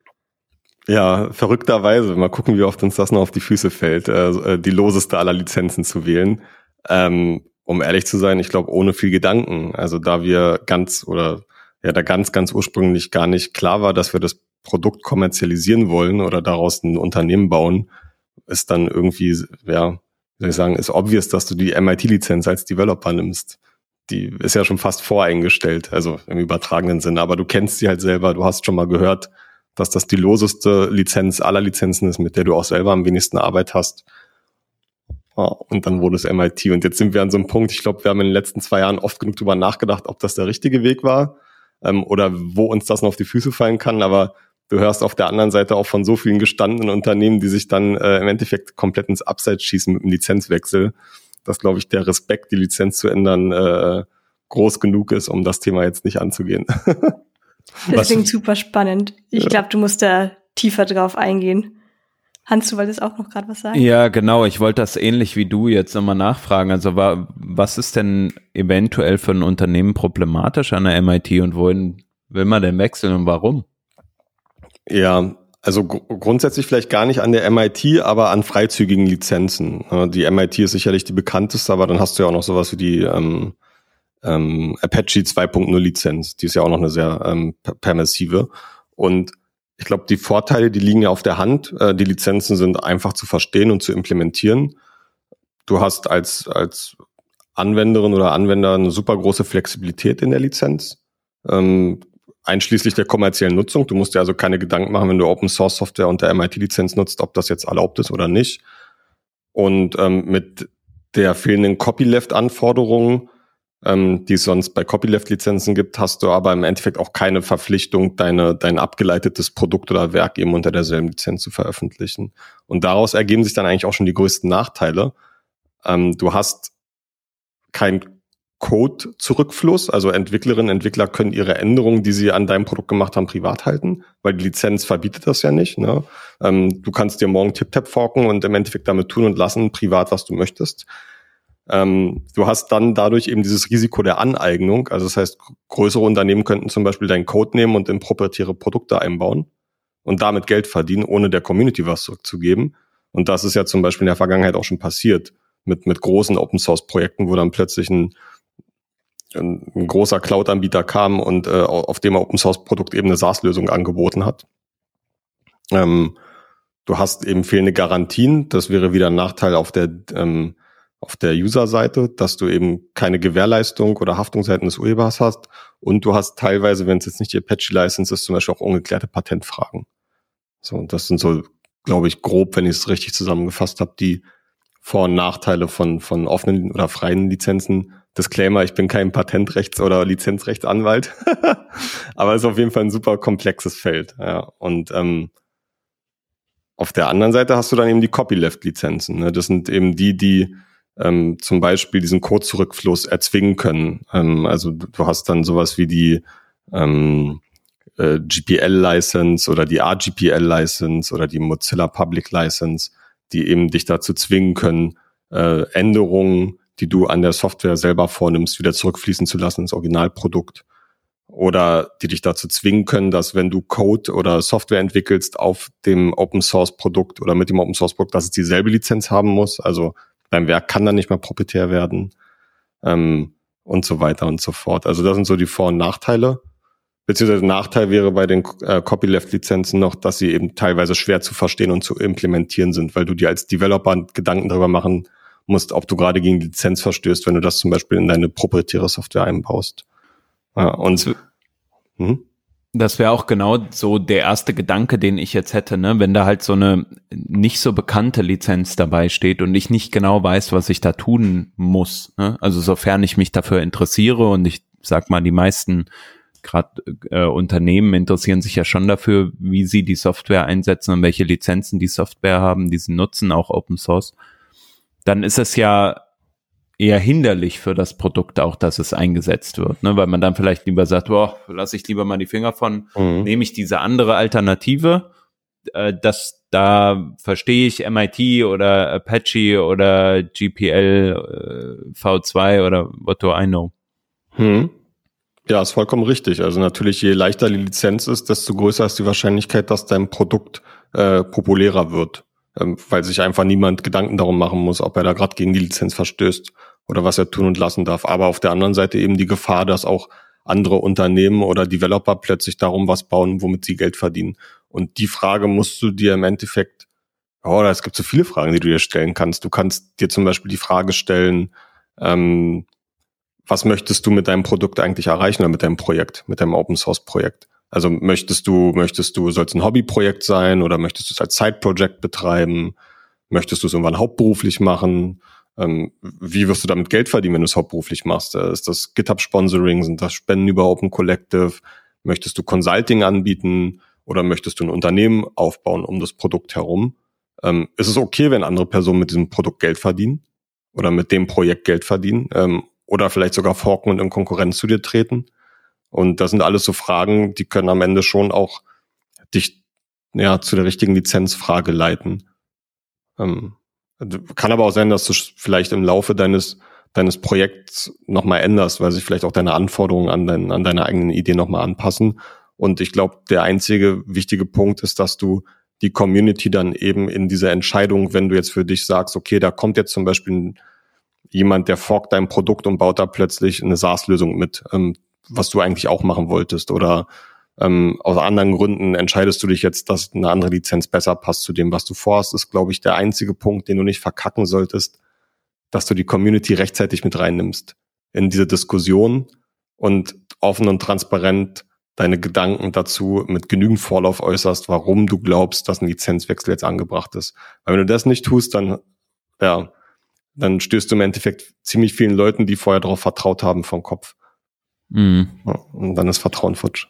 Ja, verrückterweise. Mal gucken, wie oft uns das noch auf die Füße fällt, äh, äh die loseste aller Lizenzen zu wählen. Ähm, um ehrlich zu sein, ich glaube, ohne viel Gedanken. Also da wir ganz oder ja, da ganz, ganz ursprünglich gar nicht klar war, dass wir das Produkt kommerzialisieren wollen oder daraus ein Unternehmen bauen, ist dann irgendwie, ja, soll ich sagen, ist obvious, dass du die MIT-Lizenz als Developer nimmst. Die ist ja schon fast voreingestellt, also im übertragenen Sinne, aber du kennst sie halt selber, du hast schon mal gehört, dass das die loseste Lizenz aller Lizenzen ist, mit der du auch selber am wenigsten Arbeit hast. und dann wurde es MIT. Und jetzt sind wir an so einem Punkt, ich glaube, wir haben in den letzten zwei Jahren oft genug drüber nachgedacht, ob das der richtige Weg war ähm, oder wo uns das noch auf die Füße fallen kann. Aber du hörst auf der anderen Seite auch von so vielen gestandenen Unternehmen, die sich dann äh, im Endeffekt komplett ins Abseits schießen mit dem Lizenzwechsel, dass, glaube ich, der Respekt, die Lizenz zu ändern, äh, groß genug ist, um das Thema jetzt nicht anzugehen. das klingt super spannend. Ich ja. glaube, du musst da tiefer drauf eingehen. Hans, du wolltest auch noch gerade was sagen? Ja, genau. Ich wollte das ähnlich wie du jetzt nochmal nachfragen. Also war, was ist denn eventuell für ein Unternehmen problematisch an der MIT und wohin will man denn wechseln und warum? Ja, also gr grundsätzlich vielleicht gar nicht an der MIT, aber an freizügigen Lizenzen. Die MIT ist sicherlich die bekannteste, aber dann hast du ja auch noch sowas wie die ähm, ähm, Apache 2.0 Lizenz. Die ist ja auch noch eine sehr ähm, permissive. Und ich glaube, die Vorteile, die liegen ja auf der Hand. Äh, die Lizenzen sind einfach zu verstehen und zu implementieren. Du hast als, als Anwenderin oder Anwender eine super große Flexibilität in der Lizenz. Ähm, einschließlich der kommerziellen Nutzung. Du musst dir also keine Gedanken machen, wenn du Open Source Software unter MIT-Lizenz nutzt, ob das jetzt erlaubt ist oder nicht. Und ähm, mit der fehlenden Copyleft-Anforderungen, ähm, die es sonst bei Copyleft-Lizenzen gibt, hast du aber im Endeffekt auch keine Verpflichtung, deine, dein abgeleitetes Produkt oder Werk eben unter derselben Lizenz zu veröffentlichen. Und daraus ergeben sich dann eigentlich auch schon die größten Nachteile. Ähm, du hast kein Code-Zurückfluss. Also Entwicklerinnen, Entwickler können ihre Änderungen, die sie an deinem Produkt gemacht haben, privat halten, weil die Lizenz verbietet das ja nicht. Ne? Ähm, du kannst dir morgen TipTap forken und im Endeffekt damit tun und lassen, privat, was du möchtest. Ähm, du hast dann dadurch eben dieses Risiko der Aneignung. Also das heißt, größere Unternehmen könnten zum Beispiel deinen Code nehmen und in proprietäre Produkte einbauen und damit Geld verdienen, ohne der Community was zurückzugeben. Und das ist ja zum Beispiel in der Vergangenheit auch schon passiert mit, mit großen Open Source Projekten, wo dann plötzlich ein ein, ein großer Cloud-Anbieter kam und äh, auf dem Open Source Produkt eben eine SaaS-Lösung angeboten hat. Ähm, du hast eben fehlende Garantien. Das wäre wieder ein Nachteil auf der ähm, auf der User-Seite, dass du eben keine Gewährleistung oder Haftungsseiten des Urhebers hast. Und du hast teilweise, wenn es jetzt nicht die Apache-License ist, zum Beispiel auch ungeklärte Patentfragen. So, das sind so, glaube ich, grob, wenn ich es richtig zusammengefasst habe, die Vor- und Nachteile von, von offenen oder freien Lizenzen Disclaimer, ich bin kein Patentrechts- oder Lizenzrechtsanwalt, aber es ist auf jeden Fall ein super komplexes Feld. Ja. Und ähm, auf der anderen Seite hast du dann eben die Copyleft-Lizenzen. Ne? Das sind eben die, die ähm, zum Beispiel diesen Code-Zurückfluss erzwingen können. Ähm, also du hast dann sowas wie die ähm, äh, GPL-License oder die RGPL-License oder die Mozilla Public License, die eben dich dazu zwingen können, äh, Änderungen die du an der Software selber vornimmst, wieder zurückfließen zu lassen ins Originalprodukt. Oder die dich dazu zwingen können, dass wenn du Code oder Software entwickelst auf dem Open Source Produkt oder mit dem Open Source Produkt, dass es dieselbe Lizenz haben muss. Also dein Werk kann dann nicht mehr proprietär werden. Ähm, und so weiter und so fort. Also das sind so die Vor- und Nachteile. Beziehungsweise Nachteil wäre bei den äh, Copyleft-Lizenzen noch, dass sie eben teilweise schwer zu verstehen und zu implementieren sind, weil du dir als Developer Gedanken darüber machen musst, ob du gerade gegen die Lizenz verstößt, wenn du das zum Beispiel in deine proprietäre Software einbaust. Ja, und hm? Das wäre auch genau so der erste Gedanke, den ich jetzt hätte, ne? wenn da halt so eine nicht so bekannte Lizenz dabei steht und ich nicht genau weiß, was ich da tun muss. Ne? Also sofern ich mich dafür interessiere und ich sag mal, die meisten gerade äh, Unternehmen interessieren sich ja schon dafür, wie sie die Software einsetzen und welche Lizenzen die Software haben, die sie nutzen, auch Open Source dann ist es ja eher hinderlich für das Produkt auch, dass es eingesetzt wird, ne? weil man dann vielleicht lieber sagt, boah, lasse ich lieber mal die Finger von, mhm. nehme ich diese andere Alternative, äh, das, da verstehe ich MIT oder Apache oder GPL äh, V2 oder what do I know. Hm. Ja, ist vollkommen richtig. Also natürlich, je leichter die Lizenz ist, desto größer ist die Wahrscheinlichkeit, dass dein Produkt äh, populärer wird, ähm, weil sich einfach niemand Gedanken darum machen muss, ob er da gerade gegen die Lizenz verstößt oder was er tun und lassen darf. Aber auf der anderen Seite eben die Gefahr, dass auch andere Unternehmen oder Developer plötzlich darum was bauen, womit sie Geld verdienen. Und die Frage musst du dir im Endeffekt, oh, es gibt so viele Fragen, die du dir stellen kannst. Du kannst dir zum Beispiel die Frage stellen, ähm, was möchtest du mit deinem Produkt eigentlich erreichen oder mit deinem Projekt, mit deinem Open Source Projekt? Also möchtest du, möchtest du, soll es ein Hobbyprojekt sein oder möchtest du es als Side-Project betreiben? Möchtest du es irgendwann hauptberuflich machen? Ähm, wie wirst du damit Geld verdienen, wenn du es hauptberuflich machst? Äh, ist das GitHub-Sponsoring? Sind das Spenden über Open Collective? Möchtest du Consulting anbieten oder möchtest du ein Unternehmen aufbauen um das Produkt herum? Ähm, ist es okay, wenn andere Personen mit diesem Produkt Geld verdienen oder mit dem Projekt Geld verdienen? Ähm, oder vielleicht sogar forken und in Konkurrenz zu dir treten. Und das sind alles so Fragen, die können am Ende schon auch dich ja zu der richtigen Lizenzfrage leiten. Ähm, kann aber auch sein, dass du vielleicht im Laufe deines deines Projekts nochmal änderst, weil sich vielleicht auch deine Anforderungen an, dein, an deine eigenen Ideen nochmal anpassen. Und ich glaube, der einzige wichtige Punkt ist, dass du die Community dann eben in dieser Entscheidung, wenn du jetzt für dich sagst, okay, da kommt jetzt zum Beispiel jemand, der forkt dein Produkt und baut da plötzlich eine SaaS-Lösung mit, ähm, was du eigentlich auch machen wolltest. Oder ähm, aus anderen Gründen entscheidest du dich jetzt, dass eine andere Lizenz besser passt zu dem, was du vorhast, ist, glaube ich, der einzige Punkt, den du nicht verkacken solltest, dass du die Community rechtzeitig mit reinnimmst in diese Diskussion und offen und transparent deine Gedanken dazu mit genügend Vorlauf äußerst, warum du glaubst, dass ein Lizenzwechsel jetzt angebracht ist. Weil wenn du das nicht tust, dann ja, dann stößt du im Endeffekt ziemlich vielen Leuten, die vorher darauf vertraut haben, vom Kopf. Mhm. Und dann ist Vertrauen futsch.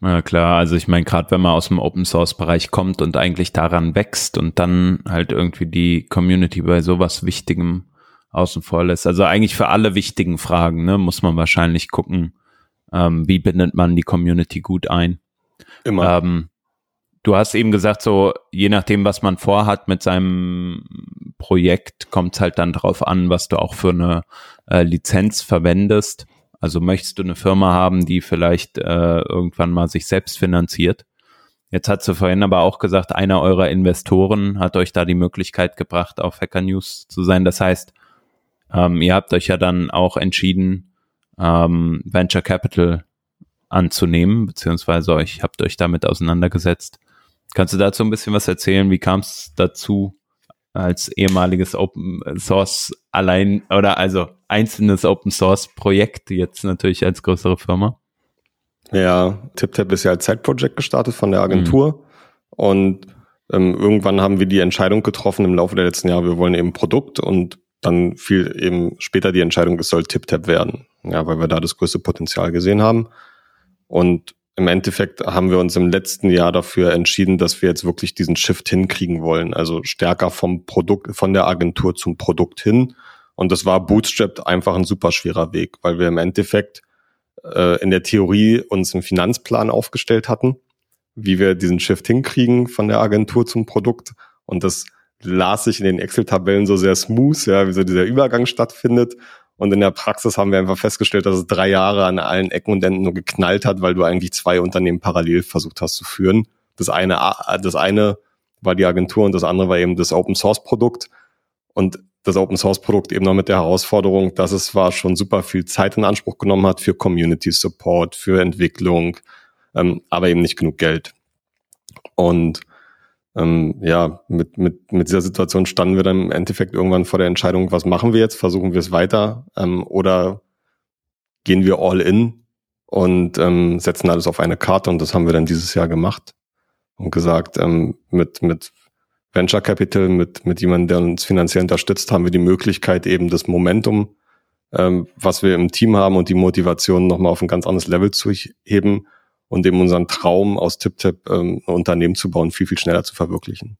Ja klar, also ich meine, gerade wenn man aus dem Open Source Bereich kommt und eigentlich daran wächst und dann halt irgendwie die Community bei sowas Wichtigem außen vor lässt. Also eigentlich für alle wichtigen Fragen, ne, muss man wahrscheinlich gucken, ähm, wie bindet man die Community gut ein. Immer. Ähm, Du hast eben gesagt, so je nachdem, was man vorhat mit seinem Projekt, kommt es halt dann darauf an, was du auch für eine äh, Lizenz verwendest. Also möchtest du eine Firma haben, die vielleicht äh, irgendwann mal sich selbst finanziert. Jetzt hat sie vorhin aber auch gesagt, einer eurer Investoren hat euch da die Möglichkeit gebracht, auf Hacker News zu sein. Das heißt, ähm, ihr habt euch ja dann auch entschieden, ähm, Venture Capital anzunehmen, beziehungsweise euch habt euch damit auseinandergesetzt. Kannst du dazu ein bisschen was erzählen? Wie kam es dazu, als ehemaliges Open Source allein oder also einzelnes Open Source Projekt, jetzt natürlich als größere Firma? Ja, TipTap ist ja als Zeitprojekt gestartet von der Agentur mhm. und ähm, irgendwann haben wir die Entscheidung getroffen im Laufe der letzten Jahre, wir wollen eben Produkt und dann fiel eben später die Entscheidung, es soll TipTap werden, ja, weil wir da das größte Potenzial gesehen haben. Und im Endeffekt haben wir uns im letzten Jahr dafür entschieden, dass wir jetzt wirklich diesen Shift hinkriegen wollen. Also stärker vom Produkt, von der Agentur zum Produkt hin. Und das war Bootstrapped einfach ein super schwerer Weg, weil wir im Endeffekt äh, in der Theorie uns einen Finanzplan aufgestellt hatten, wie wir diesen Shift hinkriegen von der Agentur zum Produkt. Und das las sich in den Excel-Tabellen so sehr smooth, ja, wie so dieser Übergang stattfindet. Und in der Praxis haben wir einfach festgestellt, dass es drei Jahre an allen Ecken und Enden nur geknallt hat, weil du eigentlich zwei Unternehmen parallel versucht hast zu führen. Das eine, das eine war die Agentur und das andere war eben das Open Source Produkt. Und das Open Source Produkt eben noch mit der Herausforderung, dass es zwar schon super viel Zeit in Anspruch genommen hat für Community Support, für Entwicklung, ähm, aber eben nicht genug Geld. Und ähm, ja, mit, mit, mit dieser Situation standen wir dann im Endeffekt irgendwann vor der Entscheidung, was machen wir jetzt? Versuchen wir es weiter? Ähm, oder gehen wir all in und ähm, setzen alles auf eine Karte? Und das haben wir dann dieses Jahr gemacht und gesagt, ähm, mit, mit Venture Capital, mit, mit jemandem, der uns finanziell unterstützt, haben wir die Möglichkeit, eben das Momentum, ähm, was wir im Team haben und die Motivation nochmal auf ein ganz anderes Level zu heben und eben unseren Traum aus TipTap ähm, ein Unternehmen zu bauen, viel, viel schneller zu verwirklichen.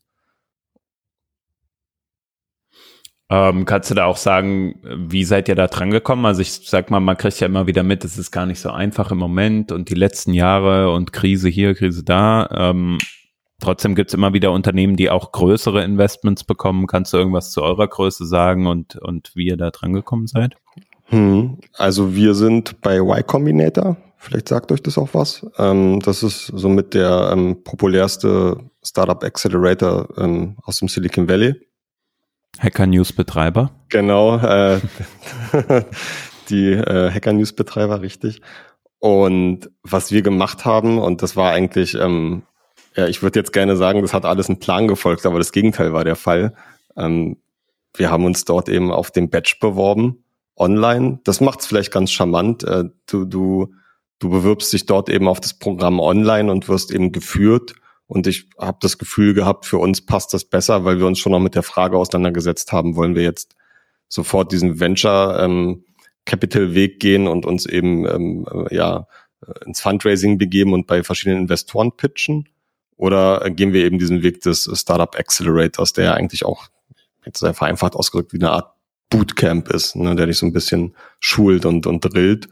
Ähm, kannst du da auch sagen, wie seid ihr da dran gekommen? Also ich sag mal, man kriegt ja immer wieder mit, es ist gar nicht so einfach im Moment und die letzten Jahre und Krise hier, Krise da. Ähm, Trotzdem gibt's immer wieder Unternehmen, die auch größere Investments bekommen. Kannst du irgendwas zu eurer Größe sagen und, und wie ihr da dran gekommen seid? Hm, also wir sind bei Y Combinator. Vielleicht sagt euch das auch was. Ähm, das ist somit der ähm, populärste Startup Accelerator ähm, aus dem Silicon Valley. Hacker News Betreiber. Genau, äh, die äh, Hacker News Betreiber, richtig. Und was wir gemacht haben, und das war eigentlich, ähm, ja, ich würde jetzt gerne sagen, das hat alles einen Plan gefolgt, aber das Gegenteil war der Fall. Ähm, wir haben uns dort eben auf dem Batch beworben, online. Das macht es vielleicht ganz charmant. Äh, du, du, du bewirbst dich dort eben auf das Programm online und wirst eben geführt. Und ich habe das Gefühl gehabt, für uns passt das besser, weil wir uns schon noch mit der Frage auseinandergesetzt haben, wollen wir jetzt sofort diesen Venture ähm, Capital Weg gehen und uns eben ähm, äh, ja ins Fundraising begeben und bei verschiedenen Investoren pitchen? Oder gehen wir eben diesen Weg des Startup Accelerators, der eigentlich auch jetzt sehr vereinfacht ausgedrückt wie eine Art Bootcamp ist, ne, der dich so ein bisschen schult und, und drillt.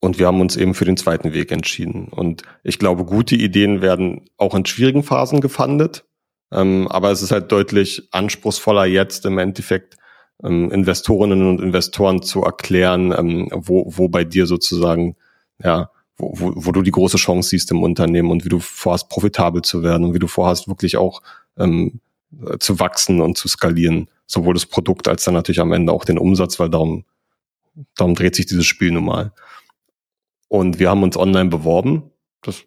Und wir haben uns eben für den zweiten Weg entschieden. Und ich glaube, gute Ideen werden auch in schwierigen Phasen gefundet. Ähm, aber es ist halt deutlich anspruchsvoller jetzt im Endeffekt ähm, Investorinnen und Investoren zu erklären, ähm, wo, wo bei dir sozusagen, ja, wo, wo, wo du die große Chance siehst im Unternehmen und wie du vorhast, profitabel zu werden und wie du vorhast, wirklich auch ähm, zu wachsen und zu skalieren. Sowohl das Produkt als dann natürlich am Ende auch den Umsatz, weil darum, darum dreht sich dieses Spiel nun mal. Und wir haben uns online beworben. Das,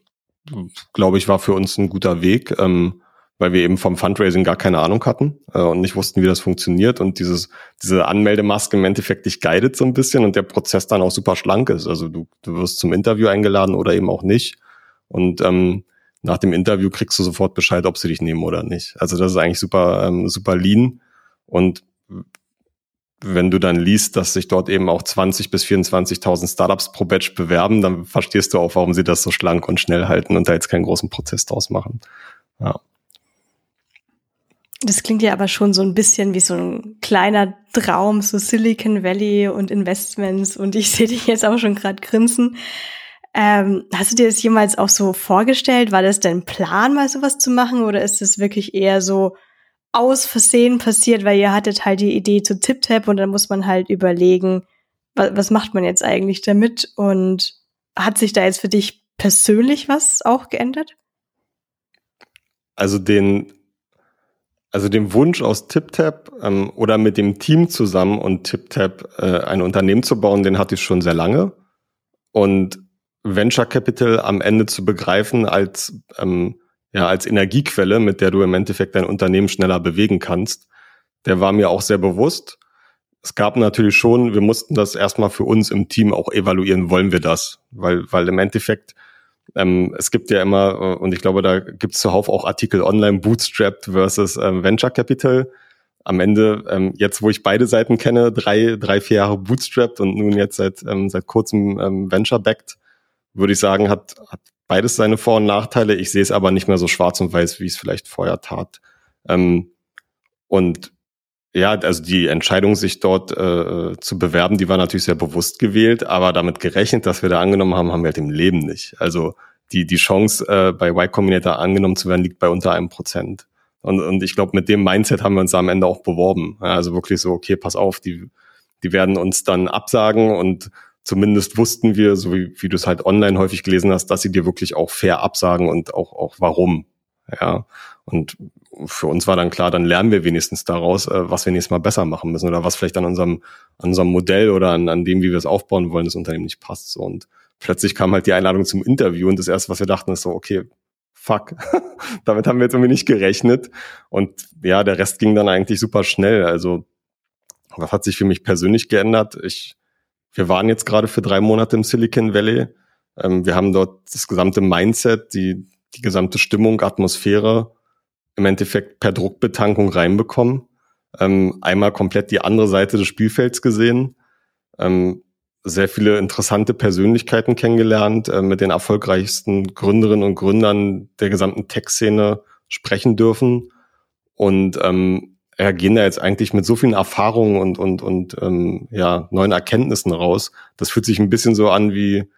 glaube ich, war für uns ein guter Weg. Ähm, weil wir eben vom Fundraising gar keine Ahnung hatten äh, und nicht wussten, wie das funktioniert und dieses diese Anmeldemaske im Endeffekt dich guidet so ein bisschen und der Prozess dann auch super schlank ist. Also du, du wirst zum Interview eingeladen oder eben auch nicht und ähm, nach dem Interview kriegst du sofort Bescheid, ob sie dich nehmen oder nicht. Also das ist eigentlich super ähm, super lean und wenn du dann liest, dass sich dort eben auch 20 bis 24.000 Startups pro Batch bewerben, dann verstehst du auch, warum sie das so schlank und schnell halten und da jetzt keinen großen Prozess draus machen. Ja. Das klingt ja aber schon so ein bisschen wie so ein kleiner Traum, so Silicon Valley und Investments. Und ich sehe dich jetzt auch schon gerade grinsen. Ähm, hast du dir das jemals auch so vorgestellt? War das dein Plan, mal sowas zu machen? Oder ist es wirklich eher so aus Versehen passiert, weil ihr hattet halt die Idee zu TipTap und dann muss man halt überlegen, was, was macht man jetzt eigentlich damit? Und hat sich da jetzt für dich persönlich was auch geändert? Also den also dem Wunsch aus TipTap ähm, oder mit dem Team zusammen und TipTap äh, ein Unternehmen zu bauen, den hatte ich schon sehr lange. Und Venture Capital am Ende zu begreifen als, ähm, ja, als Energiequelle, mit der du im Endeffekt dein Unternehmen schneller bewegen kannst, der war mir auch sehr bewusst. Es gab natürlich schon, wir mussten das erstmal für uns im Team auch evaluieren, wollen wir das? Weil, weil im Endeffekt ähm, es gibt ja immer, äh, und ich glaube, da gibt es zuhauf auch Artikel online, Bootstrapped versus ähm, Venture Capital. Am Ende, ähm, jetzt wo ich beide Seiten kenne, drei, drei, vier Jahre Bootstrapped und nun jetzt seit, ähm, seit kurzem ähm, Venture-Backed, würde ich sagen, hat, hat beides seine Vor- und Nachteile. Ich sehe es aber nicht mehr so schwarz und weiß, wie ich es vielleicht vorher tat. Ähm, und ja, also die Entscheidung, sich dort äh, zu bewerben, die war natürlich sehr bewusst gewählt, aber damit gerechnet, dass wir da angenommen haben, haben wir halt im Leben nicht. Also die, die Chance, äh, bei Y Combinator angenommen zu werden, liegt bei unter einem Prozent. Und, und ich glaube, mit dem Mindset haben wir uns am Ende auch beworben. Also wirklich so, okay, pass auf, die, die werden uns dann absagen und zumindest wussten wir, so wie, wie du es halt online häufig gelesen hast, dass sie dir wirklich auch fair absagen und auch, auch warum. Ja, und für uns war dann klar, dann lernen wir wenigstens daraus, äh, was wir nächstes Mal besser machen müssen oder was vielleicht an unserem, an unserem Modell oder an, an dem, wie wir es aufbauen wollen, das Unternehmen nicht passt. So. Und plötzlich kam halt die Einladung zum Interview und das erste, was wir dachten, ist so, okay, fuck, damit haben wir jetzt irgendwie nicht gerechnet. Und ja, der Rest ging dann eigentlich super schnell. Also, was hat sich für mich persönlich geändert? Ich, wir waren jetzt gerade für drei Monate im Silicon Valley. Ähm, wir haben dort das gesamte Mindset, die, die gesamte Stimmung, Atmosphäre im Endeffekt per Druckbetankung reinbekommen. Ähm, einmal komplett die andere Seite des Spielfelds gesehen. Ähm, sehr viele interessante Persönlichkeiten kennengelernt, äh, mit den erfolgreichsten Gründerinnen und Gründern der gesamten Tech-Szene sprechen dürfen. Und ähm, ja, gehen da jetzt eigentlich mit so vielen Erfahrungen und, und, und ähm, ja, neuen Erkenntnissen raus. Das fühlt sich ein bisschen so an wie,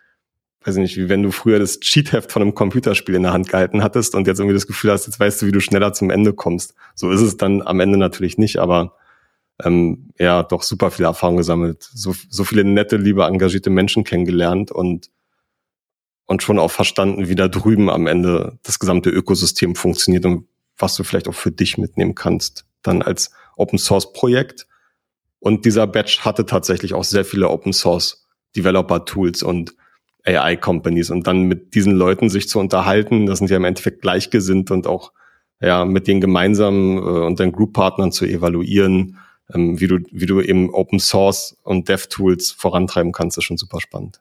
weiß ich nicht, wie wenn du früher das Cheatheft von einem Computerspiel in der Hand gehalten hattest und jetzt irgendwie das Gefühl hast, jetzt weißt du, wie du schneller zum Ende kommst. So ist es dann am Ende natürlich nicht, aber ähm, ja, doch super viel Erfahrung gesammelt, so, so viele nette, liebe, engagierte Menschen kennengelernt und und schon auch verstanden, wie da drüben am Ende das gesamte Ökosystem funktioniert und was du vielleicht auch für dich mitnehmen kannst, dann als Open Source Projekt. Und dieser Batch hatte tatsächlich auch sehr viele Open Source Developer Tools und AI Companies und dann mit diesen Leuten sich zu unterhalten, das sind ja im Endeffekt gleichgesinnt und auch ja mit denen gemeinsam äh, und den Group Partnern zu evaluieren, ähm, wie du wie du eben Open Source und Dev Tools vorantreiben kannst, ist schon super spannend.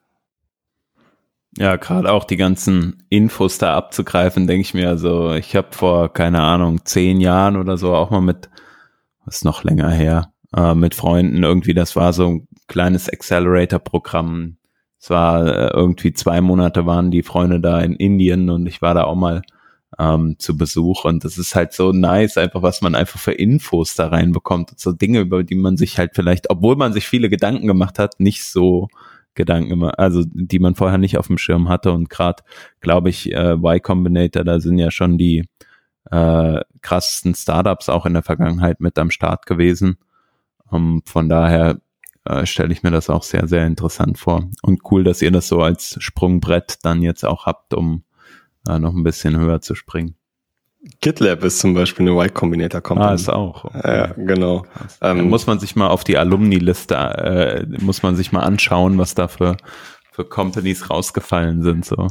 Ja, gerade auch die ganzen Infos da abzugreifen, denke ich mir. Also ich habe vor, keine Ahnung, zehn Jahren oder so auch mal mit, was ist noch länger her, äh, mit Freunden irgendwie, das war so ein kleines Accelerator-Programm. Es war äh, irgendwie zwei Monate waren die Freunde da in Indien und ich war da auch mal ähm, zu Besuch und das ist halt so nice, einfach was man einfach für Infos da reinbekommt. So Dinge, über die man sich halt vielleicht, obwohl man sich viele Gedanken gemacht hat, nicht so Gedanken immer, also die man vorher nicht auf dem Schirm hatte und gerade, glaube ich, äh, Y Combinator, da sind ja schon die äh, krassesten Startups auch in der Vergangenheit mit am Start gewesen. Um, von daher äh, stelle ich mir das auch sehr, sehr interessant vor. Und cool, dass ihr das so als Sprungbrett dann jetzt auch habt, um äh, noch ein bisschen höher zu springen. GitLab ist zum Beispiel eine Y Combinator Company. Ah, ist auch. Okay. Ja, genau. Ähm, muss man sich mal auf die Alumni-Liste, äh, muss man sich mal anschauen, was da für, für Companies rausgefallen sind, so.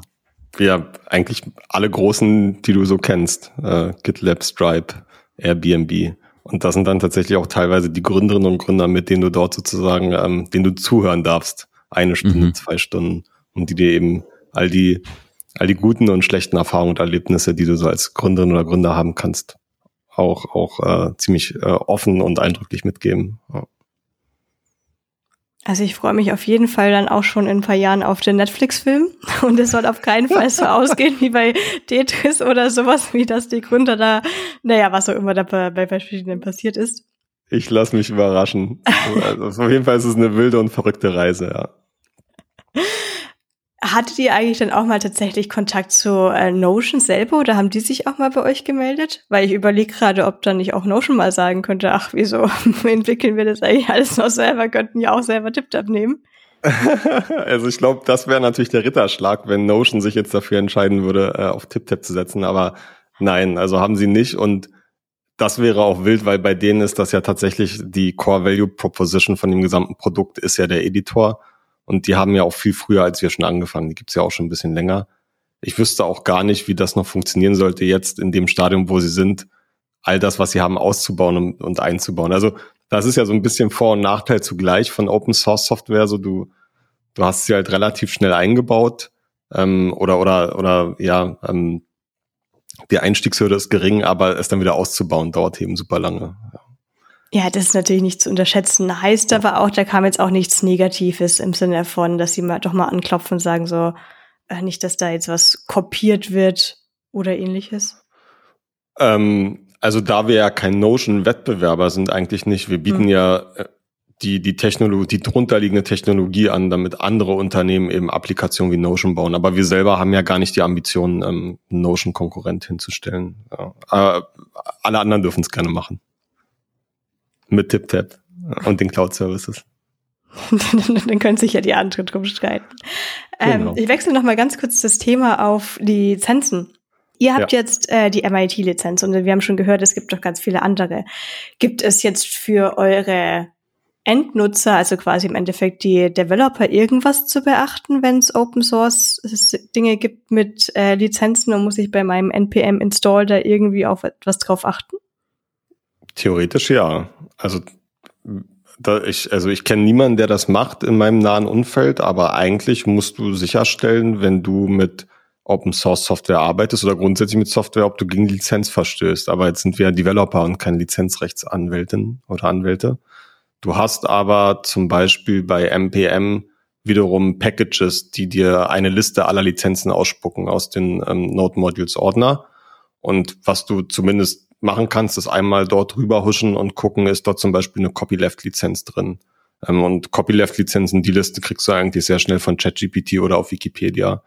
Ja, eigentlich alle großen, die du so kennst. Äh, GitLab, Stripe, Airbnb. Und das sind dann tatsächlich auch teilweise die Gründerinnen und Gründer, mit denen du dort sozusagen, ähm, denen du zuhören darfst. Eine Stunde, mhm. zwei Stunden. Und die dir eben all die all die guten und schlechten Erfahrungen und Erlebnisse, die du so als Gründerin oder Gründer haben kannst, auch, auch äh, ziemlich äh, offen und eindrücklich mitgeben. Ja. Also ich freue mich auf jeden Fall dann auch schon in ein paar Jahren auf den Netflix-Film. Und es soll auf keinen Fall so ausgehen wie bei Tetris oder sowas, wie das die Gründer da, naja, was auch immer da bei, bei verschiedenen passiert ist. Ich lasse mich überraschen. also auf jeden Fall ist es eine wilde und verrückte Reise, ja. Hattet ihr eigentlich dann auch mal tatsächlich Kontakt zu äh, Notion selber oder haben die sich auch mal bei euch gemeldet? Weil ich überlege gerade, ob dann nicht auch Notion mal sagen könnte, ach, wieso entwickeln wir das eigentlich alles noch selber, könnten ja auch selber TipTap nehmen. also ich glaube, das wäre natürlich der Ritterschlag, wenn Notion sich jetzt dafür entscheiden würde, äh, auf TipTap zu setzen. Aber nein, also haben sie nicht und das wäre auch wild, weil bei denen ist das ja tatsächlich die Core Value Proposition von dem gesamten Produkt ist ja der Editor. Und die haben ja auch viel früher als wir schon angefangen. Die gibt's ja auch schon ein bisschen länger. Ich wüsste auch gar nicht, wie das noch funktionieren sollte, jetzt in dem Stadium, wo sie sind, all das, was sie haben, auszubauen und, und einzubauen. Also das ist ja so ein bisschen Vor- und Nachteil zugleich von Open Source Software. So du, du hast sie halt relativ schnell eingebaut ähm, oder oder oder ja, ähm, die Einstiegshürde ist gering, aber es dann wieder auszubauen dauert eben super lange. Ja. Ja, das ist natürlich nicht zu unterschätzen. Heißt aber auch, da kam jetzt auch nichts Negatives im Sinne von, dass sie mal doch mal anklopfen und sagen so, äh, nicht, dass da jetzt was kopiert wird oder ähnliches. Ähm, also da wir ja kein Notion-Wettbewerber sind, eigentlich nicht. Wir bieten hm. ja äh, die, die Technologie, die drunterliegende Technologie an, damit andere Unternehmen eben Applikationen wie Notion bauen. Aber wir selber haben ja gar nicht die Ambition, ähm, Notion-Konkurrent hinzustellen. Ja. Aber alle anderen dürfen es gerne machen mit TipTap und den Cloud Services. dann können sich ja die anderen drum streiten. Ähm, genau. ich wechsle noch mal ganz kurz das Thema auf Lizenzen. Ihr habt ja. jetzt äh, die MIT-Lizenz und wir haben schon gehört, es gibt noch ganz viele andere. Gibt es jetzt für eure Endnutzer, also quasi im Endeffekt die Developer, irgendwas zu beachten, wenn es Open Source Dinge gibt mit äh, Lizenzen und muss ich bei meinem NPM Install da irgendwie auf etwas drauf achten? Theoretisch ja. Also da ich, also ich kenne niemanden, der das macht in meinem nahen Umfeld, aber eigentlich musst du sicherstellen, wenn du mit Open Source Software arbeitest oder grundsätzlich mit Software, ob du gegen Lizenz verstößt. Aber jetzt sind wir Developer und keine Lizenzrechtsanwältin oder Anwälte. Du hast aber zum Beispiel bei MPM wiederum Packages, die dir eine Liste aller Lizenzen ausspucken aus den ähm, Node Modules Ordner. Und was du zumindest machen kannst, ist einmal dort rüber huschen und gucken, ist dort zum Beispiel eine Copyleft-Lizenz drin. Ähm, und Copyleft-Lizenzen, die Liste kriegst du eigentlich sehr schnell von ChatGPT oder auf Wikipedia.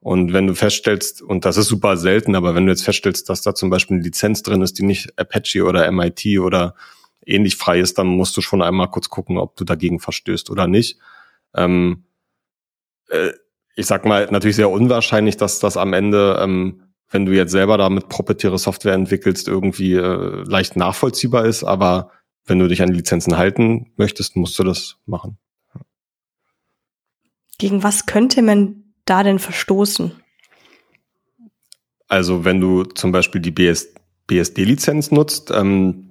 Und wenn du feststellst, und das ist super selten, aber wenn du jetzt feststellst, dass da zum Beispiel eine Lizenz drin ist, die nicht Apache oder MIT oder ähnlich frei ist, dann musst du schon einmal kurz gucken, ob du dagegen verstößt oder nicht. Ähm, äh, ich sag mal, natürlich sehr unwahrscheinlich, dass das am Ende, ähm, wenn du jetzt selber damit proprietäre Software entwickelst, irgendwie äh, leicht nachvollziehbar ist, aber wenn du dich an Lizenzen halten möchtest, musst du das machen. Gegen was könnte man da denn verstoßen? Also wenn du zum Beispiel die BS, BSD-Lizenz nutzt, ähm,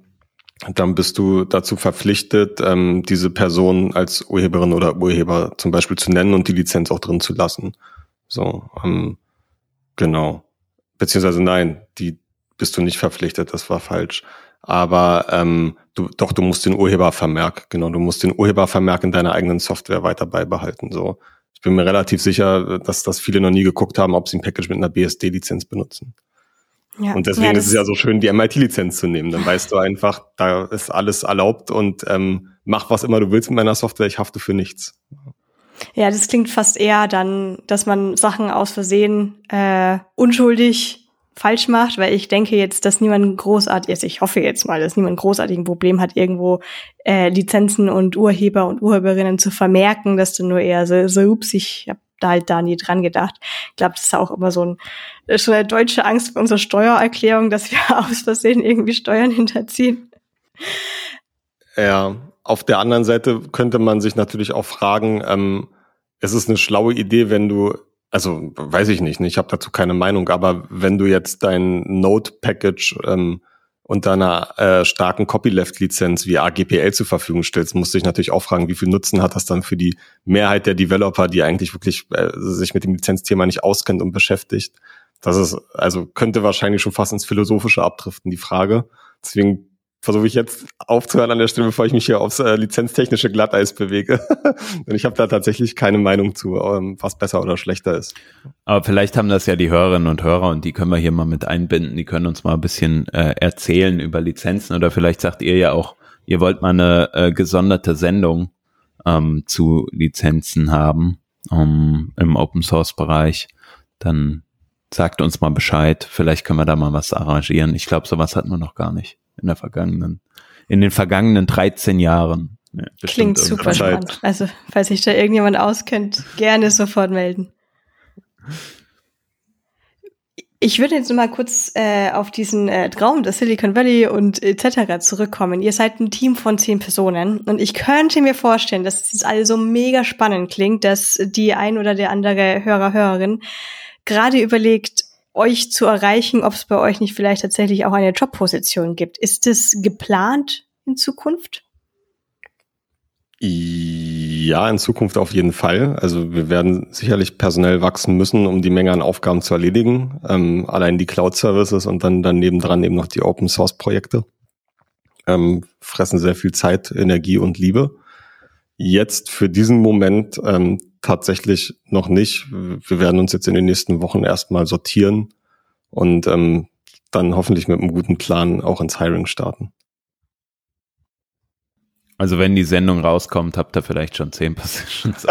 dann bist du dazu verpflichtet, ähm, diese Person als Urheberin oder Urheber zum Beispiel zu nennen und die Lizenz auch drin zu lassen. So, ähm, genau. Beziehungsweise nein, die bist du nicht verpflichtet, das war falsch. Aber ähm, du, doch, du musst den Urhebervermerk, genau, du musst den Urhebervermerk in deiner eigenen Software weiter beibehalten. So, ich bin mir relativ sicher, dass das viele noch nie geguckt haben, ob sie ein Package mit einer BSD-Lizenz benutzen. Ja, und deswegen ja, ist es ja so schön, die MIT-Lizenz zu nehmen. Dann weißt du einfach, da ist alles erlaubt und ähm, mach was immer du willst mit meiner Software, ich hafte für nichts. Ja, das klingt fast eher dann, dass man Sachen aus Versehen äh, unschuldig falsch macht, weil ich denke jetzt, dass niemand großartig, also ich hoffe jetzt mal, dass niemand großartig ein Problem hat, irgendwo äh, Lizenzen und Urheber und Urheberinnen zu vermerken, dass du nur eher so, so ups, ich hab da halt da nie dran gedacht. Ich glaube, das ist auch immer so ein, schon eine deutsche Angst bei unserer Steuererklärung, dass wir aus Versehen irgendwie Steuern hinterziehen. Ja, auf der anderen Seite könnte man sich natürlich auch fragen, ähm, es ist eine schlaue Idee, wenn du, also weiß ich nicht, ich habe dazu keine Meinung, aber wenn du jetzt dein Node-Package ähm, unter einer äh, starken Copyleft-Lizenz wie AGPL zur Verfügung stellst, musst du dich natürlich auch fragen, wie viel Nutzen hat das dann für die Mehrheit der Developer, die eigentlich wirklich äh, sich mit dem Lizenzthema nicht auskennt und beschäftigt. Das ist, also könnte wahrscheinlich schon fast ins Philosophische abdriften, die Frage. Deswegen versuche ich jetzt aufzuhören an der Stelle, bevor ich mich hier aufs äh, lizenztechnische Glatteis bewege. Und ich habe da tatsächlich keine Meinung zu, ähm, was besser oder schlechter ist. Aber vielleicht haben das ja die Hörerinnen und Hörer und die können wir hier mal mit einbinden. Die können uns mal ein bisschen äh, erzählen über Lizenzen oder vielleicht sagt ihr ja auch, ihr wollt mal eine äh, gesonderte Sendung ähm, zu Lizenzen haben um, im Open Source Bereich. Dann sagt uns mal Bescheid. Vielleicht können wir da mal was arrangieren. Ich glaube, sowas hatten wir noch gar nicht in der vergangenen, in den vergangenen 13 Jahren. Ja, Klingt super Zeit. spannend. Also, falls sich da irgendjemand auskennt, gerne sofort melden. Ich würde jetzt mal kurz äh, auf diesen äh, Traum des Silicon Valley und etc. zurückkommen. Ihr seid ein Team von zehn Personen und ich könnte mir vorstellen, dass das alles so mega spannend klingt, dass die ein oder der andere Hörer, Hörerin gerade überlegt, euch zu erreichen, ob es bei euch nicht vielleicht tatsächlich auch eine Jobposition gibt. Ist das geplant in Zukunft? Ja, in Zukunft auf jeden Fall. Also wir werden sicherlich personell wachsen müssen, um die Menge an Aufgaben zu erledigen. Ähm, allein die Cloud-Services und dann daneben dran eben noch die Open-Source-Projekte ähm, fressen sehr viel Zeit, Energie und Liebe. Jetzt für diesen Moment ähm, tatsächlich noch nicht. Wir werden uns jetzt in den nächsten Wochen erstmal sortieren und ähm, dann hoffentlich mit einem guten Plan auch ins Hiring starten. Also wenn die Sendung rauskommt, habt ihr vielleicht schon zehn Positions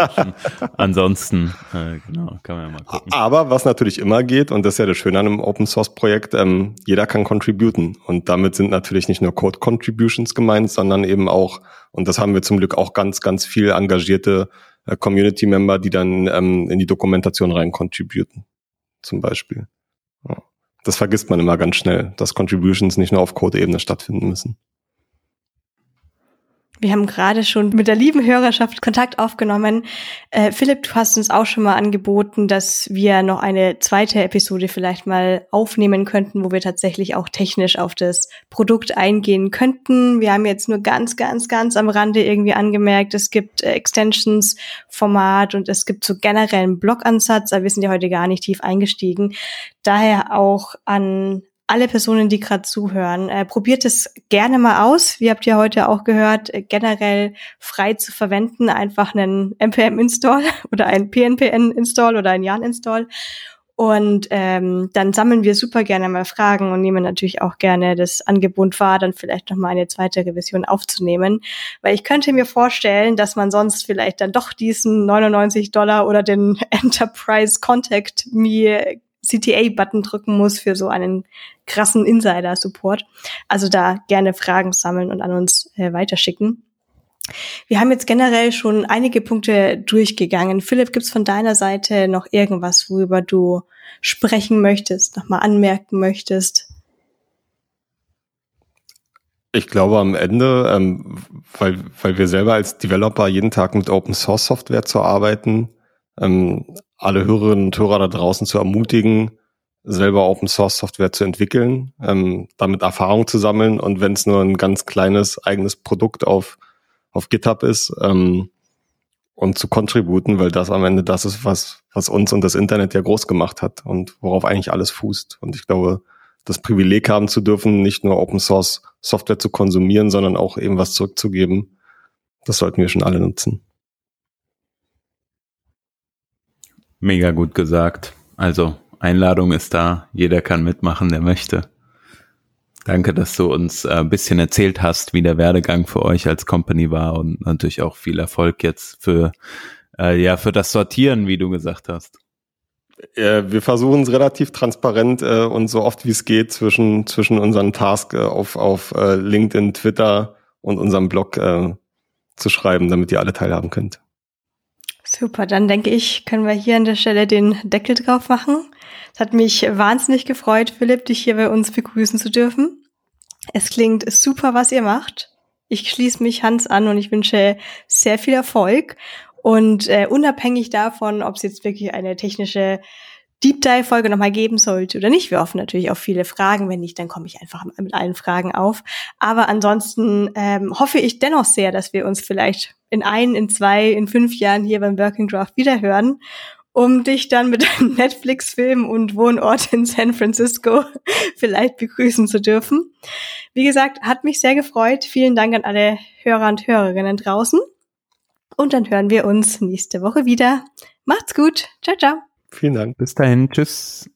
Ansonsten, äh, genau, kann man ja mal gucken. Aber was natürlich immer geht, und das ist ja das Schöne an einem Open Source Projekt, ähm, jeder kann contributen. Und damit sind natürlich nicht nur Code Contributions gemeint, sondern eben auch, und das haben wir zum Glück auch ganz, ganz viel engagierte äh, Community-Member, die dann ähm, in die Dokumentation rein contributen, zum Beispiel. Ja. Das vergisst man immer ganz schnell, dass Contributions nicht nur auf Code-Ebene stattfinden müssen. Wir haben gerade schon mit der lieben Hörerschaft Kontakt aufgenommen. Äh, Philipp, du hast uns auch schon mal angeboten, dass wir noch eine zweite Episode vielleicht mal aufnehmen könnten, wo wir tatsächlich auch technisch auf das Produkt eingehen könnten. Wir haben jetzt nur ganz, ganz, ganz am Rande irgendwie angemerkt, es gibt äh, Extensions, Format und es gibt so generellen Blogansatz, aber wir sind ja heute gar nicht tief eingestiegen. Daher auch an alle Personen, die gerade zuhören, äh, probiert es gerne mal aus. Wie habt ihr heute auch gehört, äh, generell frei zu verwenden, einfach einen npm-Install oder einen PNPN-Install oder einen YARN-Install Und ähm, dann sammeln wir super gerne mal Fragen und nehmen natürlich auch gerne das Angebot wahr, dann vielleicht nochmal eine zweite Revision aufzunehmen. Weil ich könnte mir vorstellen, dass man sonst vielleicht dann doch diesen 99 Dollar oder den Enterprise Contact Me CTA-Button drücken muss für so einen krassen Insider-Support. Also da gerne Fragen sammeln und an uns äh, weiterschicken. Wir haben jetzt generell schon einige Punkte durchgegangen. Philipp, gibt's von deiner Seite noch irgendwas, worüber du sprechen möchtest, nochmal anmerken möchtest? Ich glaube am Ende, ähm, weil, weil wir selber als Developer jeden Tag mit Open Source Software zu arbeiten, ähm, alle Hörerinnen und Hörer da draußen zu ermutigen, selber Open Source Software zu entwickeln, ähm, damit Erfahrung zu sammeln und wenn es nur ein ganz kleines eigenes Produkt auf, auf GitHub ist ähm, und zu contributen, weil das am Ende das ist, was, was uns und das Internet ja groß gemacht hat und worauf eigentlich alles fußt. Und ich glaube, das Privileg haben zu dürfen, nicht nur Open Source Software zu konsumieren, sondern auch eben was zurückzugeben, das sollten wir schon alle nutzen. Mega gut gesagt. Also Einladung ist da, jeder kann mitmachen, der möchte. Danke, dass du uns ein äh, bisschen erzählt hast, wie der Werdegang für euch als Company war und natürlich auch viel Erfolg jetzt für äh, ja für das Sortieren, wie du gesagt hast. Wir versuchen es relativ transparent äh, und so oft wie es geht zwischen zwischen unseren Task äh, auf auf äh, LinkedIn, Twitter und unserem Blog äh, zu schreiben, damit ihr alle teilhaben könnt. Super, dann denke ich, können wir hier an der Stelle den Deckel drauf machen. Es hat mich wahnsinnig gefreut, Philipp, dich hier bei uns begrüßen zu dürfen. Es klingt super, was ihr macht. Ich schließe mich Hans an und ich wünsche sehr viel Erfolg. Und äh, unabhängig davon, ob es jetzt wirklich eine technische Deep Dive Folge nochmal geben sollte oder nicht. Wir hoffen natürlich auf viele Fragen. Wenn nicht, dann komme ich einfach mit allen Fragen auf. Aber ansonsten ähm, hoffe ich dennoch sehr, dass wir uns vielleicht in ein, in zwei, in fünf Jahren hier beim Working Draft wiederhören, um dich dann mit einem Netflix-Film und Wohnort in San Francisco vielleicht begrüßen zu dürfen. Wie gesagt, hat mich sehr gefreut. Vielen Dank an alle Hörer und Hörerinnen draußen. Und dann hören wir uns nächste Woche wieder. Macht's gut. Ciao, ciao. Vielen Dank. Bis dahin. Tschüss.